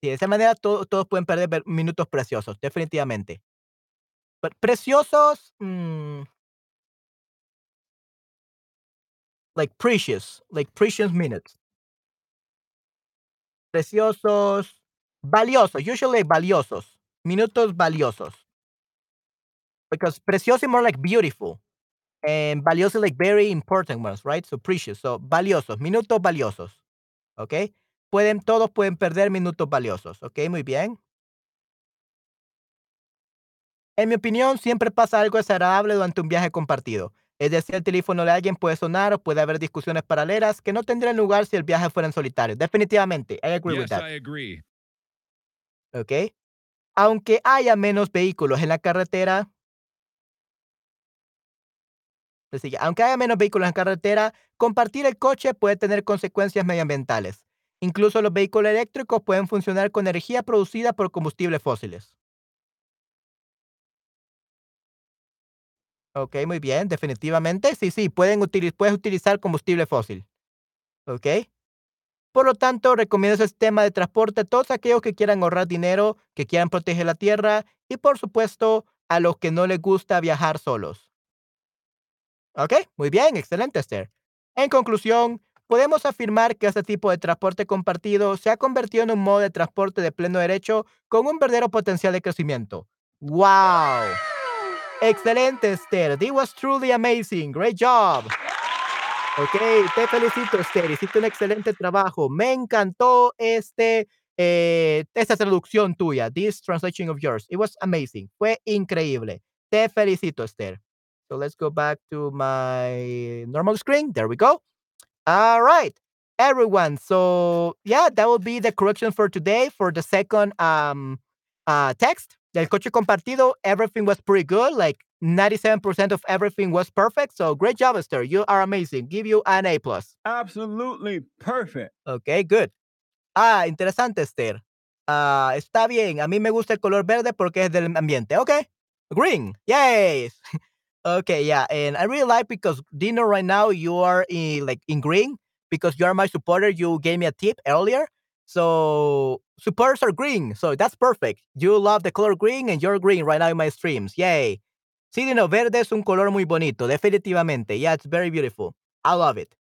Sí, de esa manera to- todos pueden perder minutos preciosos, definitivamente. But preciosos, mm, like precious, like precious minutes. Preciosos, valiosos, usually valiosos, minutos valiosos. Because precioso is more like beautiful. And valioso like very important ones, right? So precious. So valiosos, minutos valiosos. ¿Ok? Pueden, todos pueden perder minutos valiosos. ¿Ok? Muy bien. En mi opinión, siempre pasa algo desagradable durante un viaje compartido. Es decir, el teléfono de alguien puede sonar o puede haber discusiones paralelas que no tendrían lugar si el viaje fuera en solitario. Definitivamente. I agree with Yes, that. I agree. ¿Ok? Aunque haya menos vehículos en la carretera, aunque haya menos vehículos en carretera, compartir el coche puede tener consecuencias medioambientales. Incluso los vehículos eléctricos pueden funcionar con energía producida por combustibles fósiles. Ok, muy bien, definitivamente. Sí, sí, pueden puedes utilizar combustible fósil. Ok. Por lo tanto, recomiendo ese sistema de transporte a todos aquellos que quieran ahorrar dinero, que quieran proteger la tierra y, por supuesto, a los que no les gusta viajar solos. Ok, muy bien, excelente, Esther. En conclusión, podemos afirmar que este tipo de transporte compartido se ha convertido en un modo de transporte de pleno derecho con un verdadero potencial de crecimiento. ¡Wow! Excelente, Esther. That was truly amazing. Great job. Ok, te felicito, Esther. Hiciste un excelente trabajo. Me encantó este, eh, esta traducción tuya. This translation of yours. It was amazing. Fue increíble. Te felicito, Esther. So let's go back to my normal screen. There we go. All right, everyone. So yeah, that will be the correction for today for the second um uh text. Del coche compartido, everything was pretty good. Like 97% of everything was perfect. So great job, Esther. You are amazing. Give you an A plus. Absolutely perfect. Okay, good. Ah, interesante, Esther. Ah, está bien. A mí me gusta el color verde porque es del ambiente. Ok. Green. Yay! Okay, yeah, and I really like because Dino right now you are in like in green because you are my supporter. You gave me a tip earlier, so supporters are green, so that's perfect. You love the color green and you're green right now in my streams. Yay! Sí, Dino, verde es un color muy bonito, definitivamente. Yeah, it's very beautiful. I love it.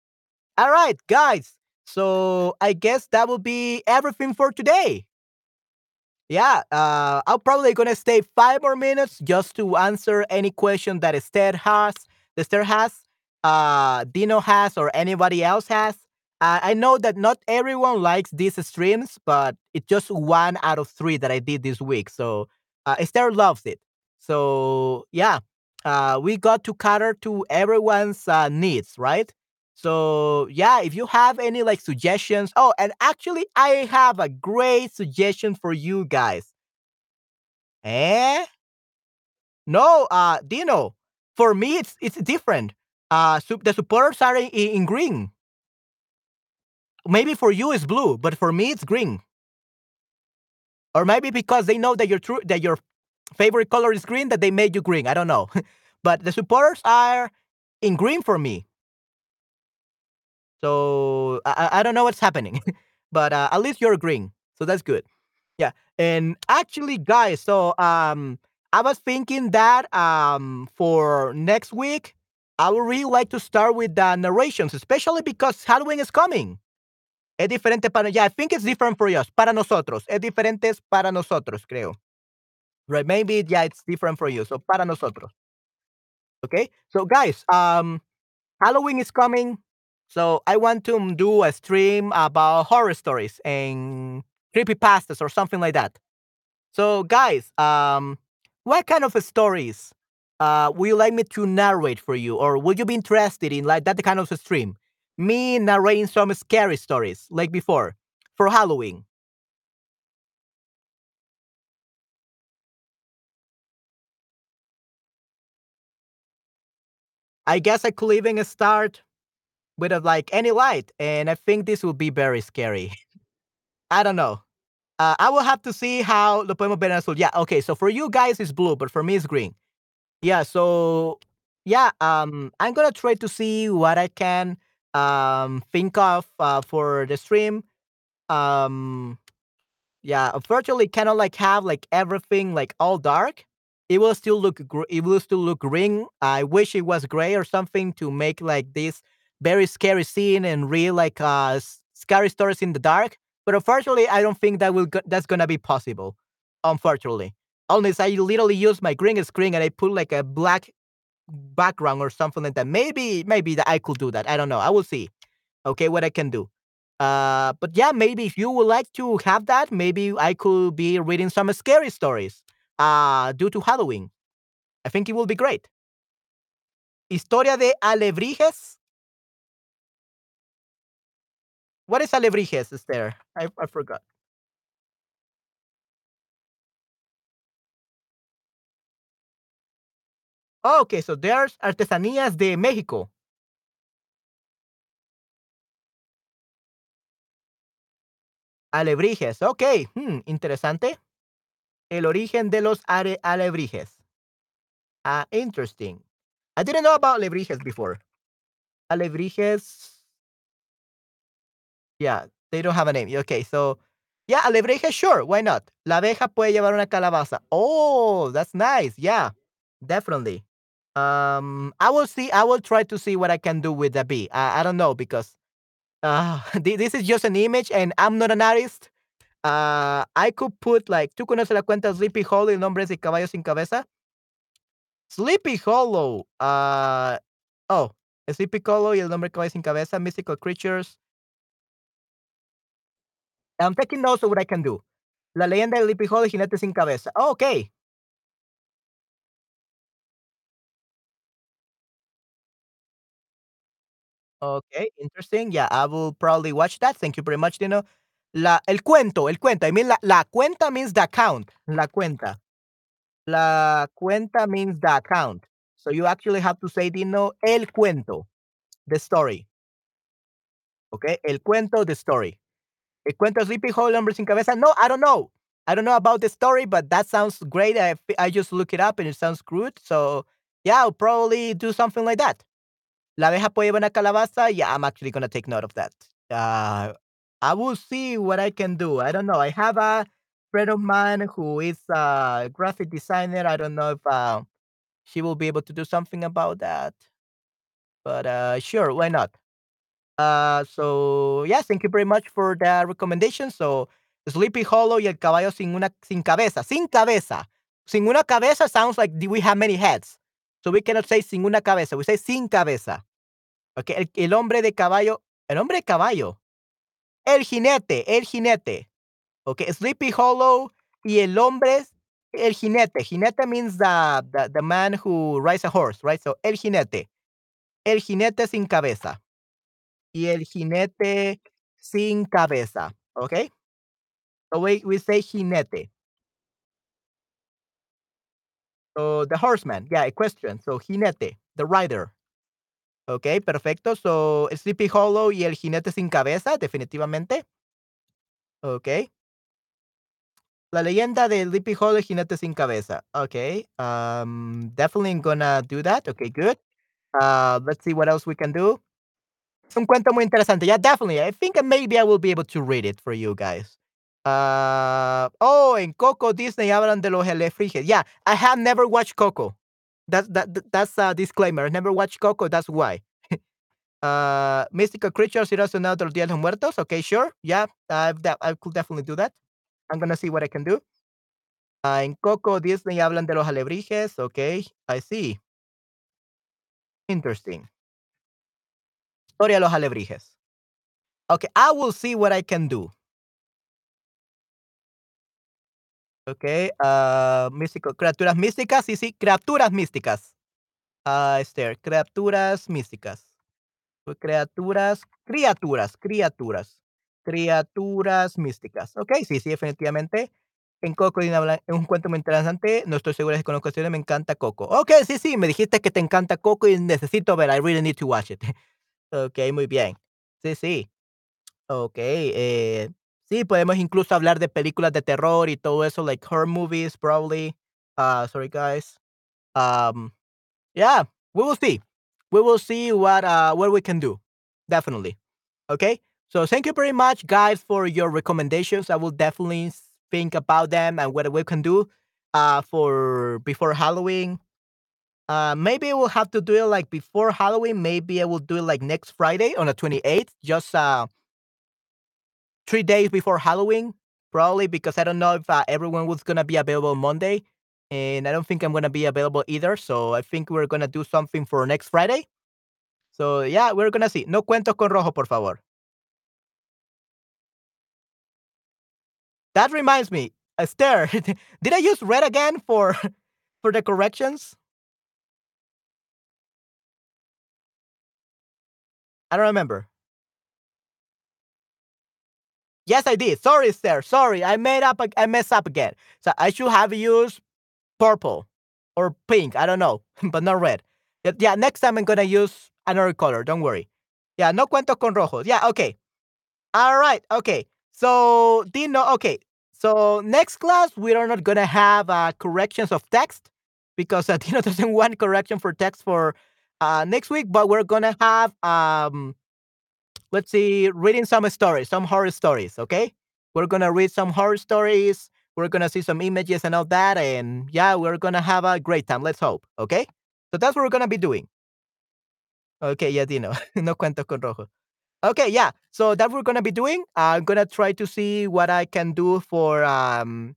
All right, guys. So I guess that will be everything for today. Yeah, uh, I'm probably gonna stay five more minutes just to answer any question that Esther has, Esther has, uh, Dino has, or anybody else has. Uh, I know that not everyone likes these streams, but it's just one out of three that I did this week. So uh, Esther loves it. So yeah, uh, we got to cater to everyone's uh, needs, right? So yeah, if you have any like suggestions. Oh, and actually, I have a great suggestion for you guys. Eh? No, uh, Dino. For me, it's it's different. Uh, the supporters are in, in green. Maybe for you it's blue, but for me it's green. Or maybe because they know that your true that your favorite color is green, that they made you green. I don't know, but the supporters are in green for me. So I, I don't know what's happening, but uh, at least you're green, so that's good. Yeah, and actually, guys, so um, I was thinking that um, for next week, I would really like to start with the narrations, especially because Halloween is coming. Es diferente para, yeah, I think it's different for us, para nosotros. Es diferente para nosotros, creo. Right? Maybe, yeah, it's different for you. So, para nosotros. Okay? So, guys, um, Halloween is coming. So, I want to do a stream about horror stories and creepy pastas or something like that. So, guys, um, what kind of stories uh, would you like me to narrate for you, or would you be interested in like that kind of a stream? Me narrating some scary stories like before for Halloween. I guess I could even start with a, like any light, and I think this will be very scary. I don't know. Uh, I will have to see how Lo Podemos Ver en Azul. Yeah, okay. So for you guys, it's blue, but for me, it's green. Yeah. So yeah, um, I'm gonna try to see what I can um think of uh, for the stream. Um, yeah, unfortunately, cannot like have like everything like all dark. It will still look gr- it will still look green. I wish it was gray or something to make like this very scary scene and real like uh scary stories in the dark. But unfortunately, I don't think that will go- that's gonna be possible. Unfortunately, unless I literally use my green screen and I put like a black background or something like that. Maybe maybe that I could do that. I don't know. I will see. Okay, what I can do. Uh, but yeah, maybe if you would like to have that, maybe I could be reading some scary stories uh, due to Halloween. I think it will be great. Historia de Alebrijes. What is Alebrijes, is there? I, I forgot. Oh, okay, so there's artesanías de México. Alebrijes, okay, hmm, interesante. El origen de los are- alebrijes. Ah, interesting. I didn't know about alebrijes before. Alebrijes Yeah, they don't have a name. Okay, so yeah, alebrije, sure, why not? La abeja puede llevar una calabaza. Oh, that's nice. Yeah, definitely. Um, I will see. I will try to see what I can do with the bee. I, I don't know because uh, thi- this is just an image, and I'm not an artist. Uh, I could put like, ¿tú conoces la cuenta Sleepy Hollow y el nombre de caballo sin cabeza? Sleepy Hollow. Uh, oh, Sleepy Hollow y el nombre de caballo sin cabeza, Mystical Creatures. I'm taking notes of what I can do. La leyenda del Sleepy y Jinete sin cabeza. Oh, okay. Okay, interesting. Yeah, I will probably watch that. Thank you very much, Dino. La, el cuento, el cuento. I mean, la, la cuenta means the account. La cuenta. La cuenta means the account. So you actually have to say, Dino, el cuento, the story. Okay, el cuento, the story. Cuento de Sleepy Hollow, hombre sin cabeza. No, I don't know. I don't know about the story, but that sounds great. I, I just look it up and it sounds good. So yeah, I'll probably do something like that. La abeja puede una calabaza. Yeah, I'm actually gonna take note of that. Uh, I will see what I can do. I don't know. I have a friend of mine who is a graphic designer. I don't know if uh, she will be able to do something about that. But uh, sure, why not? Uh, so yeah, thank you very much for the recommendation. So Sleepy Hollow y el caballo sin una sin cabeza, sin cabeza, sin una cabeza sounds like we have many heads. So we cannot say sin una cabeza. We say sin cabeza. Okay, el, hombre de caballo, el hombre de caballo, el jinete, el jinete. Okay, Sleepy Hollow y el hombre, el jinete. Jinete means the, the man who rides a horse, right? So el jinete, el jinete sin cabeza. Y el jinete sin cabeza, ¿ok? So we, we say jinete. So the horseman, yeah, equestrian. So jinete, the rider. Ok, perfecto. So Sleepy Hollow y el jinete sin cabeza, definitivamente. Ok. La leyenda de Sleepy Hollow jinete sin cabeza. Ok. Um, definitely gonna do that. Okay, good. Uh, let's see what else we can do. Un cuento muy interesante. Yeah, definitely. I think maybe I will be able to read it for you guys. Uh, oh, en Coco Disney hablan de los alebrijes. Yeah, I have never watched Coco. That's that that's a disclaimer. I never watched Coco. That's why. uh, mystical creatures irracional de los días de muertos. Okay, sure. Yeah, I've I could definitely do that. I'm gonna see what I can do. Uh, en Coco Disney hablan de los alebrijes. Okay, I see. Interesting. Historia de los alebrijes. Okay, I will see what I can do. Okay, ah, místico, criaturas místicas, sí, sí, criaturas místicas. Ah, Esther, criaturas místicas. Pues, Criaturas, criaturas, criaturas, criaturas místicas. Ok, sí, sí, definitivamente. En Coco es un cuento muy interesante. No estoy segura si conozco me encanta Coco. Ok, sí, sí, me dijiste que te encanta Coco y necesito ver. I really need to watch it. ok, muy bien. Sí, sí. Ok, eh, sí, podemos incluso hablar de películas de terror y todo eso, like horror movies, probably. Uh, sorry, guys. Um, yeah, we will see. We will see what uh what we can do. Definitely. Okay. So thank you very much, guys, for your recommendations. I will definitely think about them and what we can do uh for before Halloween. Uh, maybe we'll have to do it like before Halloween. Maybe I will do it like next Friday on the 28th. Just uh three days before Halloween, probably because I don't know if uh, everyone was gonna be available Monday, and I don't think I'm gonna be available either. So I think we're gonna do something for next Friday. So yeah, we're gonna see. No cuentos con rojo, por favor. That reminds me, Esther, did I use red again for for the corrections? I don't remember. Yes, I did. Sorry, sir. Sorry, I made up. I messed up again. So I should have used purple or pink. I don't know, but not red. Yeah, next time I'm gonna use another color. Don't worry. Yeah, no cuento con rojo. Yeah, okay. All right. Okay. So Dino. Okay. So next class we are not gonna have uh, corrections of text because uh, Dino doesn't want correction for text for uh, next week, but we're gonna have um let's see, reading some stories, some horror stories, okay? We're gonna read some horror stories. We're gonna see some images and all that, and yeah, we're gonna have a great time. Let's hope, okay? So that's what we're gonna be doing. Okay, yeah, Dino. no cuento con rojo. Okay, yeah. So that we're gonna be doing. I'm gonna try to see what I can do for um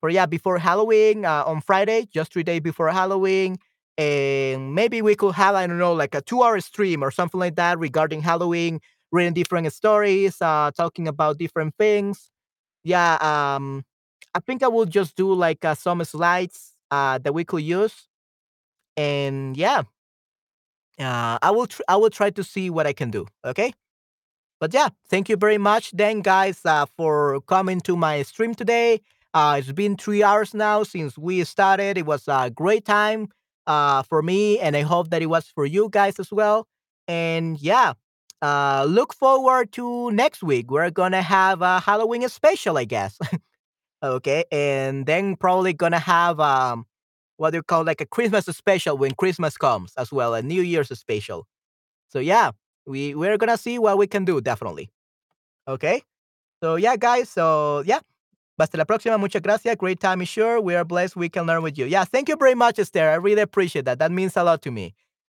for yeah before Halloween uh, on Friday, just three days before Halloween, and maybe we could have I don't know like a two-hour stream or something like that regarding Halloween, reading different stories, uh, talking about different things. Yeah, um, I think I will just do like uh, some slides uh, that we could use, and yeah, uh, I will tr- I will try to see what I can do. Okay. But yeah, thank you very much, then, guys, uh, for coming to my stream today. Uh, it's been three hours now since we started. It was a great time uh, for me, and I hope that it was for you guys as well. And yeah, uh, look forward to next week. We're gonna have a Halloween special, I guess. Okay, and then probably gonna have um what do you call like a Christmas special when Christmas comes as well, a New Year's special. So yeah, we we're gonna see what we can do definitely. Okay, so yeah, guys. So yeah, hasta la próxima. Muchas gracias. Great time, is sure. We are blessed. We can learn with you. Yeah, thank you very much, Esther. I really appreciate that. That means a lot to me.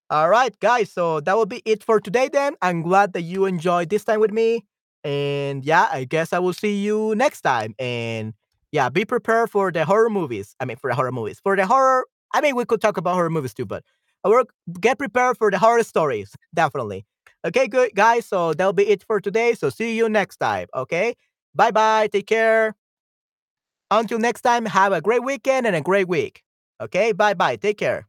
All right, guys. So that will be it for today. Then I'm glad that you enjoyed this time with me. And yeah, I guess I will see you next time. And yeah, be prepared for the horror movies. I mean, for the horror movies. For the horror, I mean, we could talk about horror movies too, but will get prepared for the horror stories. Definitely. Okay, good guys. So that'll be it for today. So see you next time. Okay. Bye bye. Take care. Until next time, have a great weekend and a great week. Okay. Bye bye. Take care.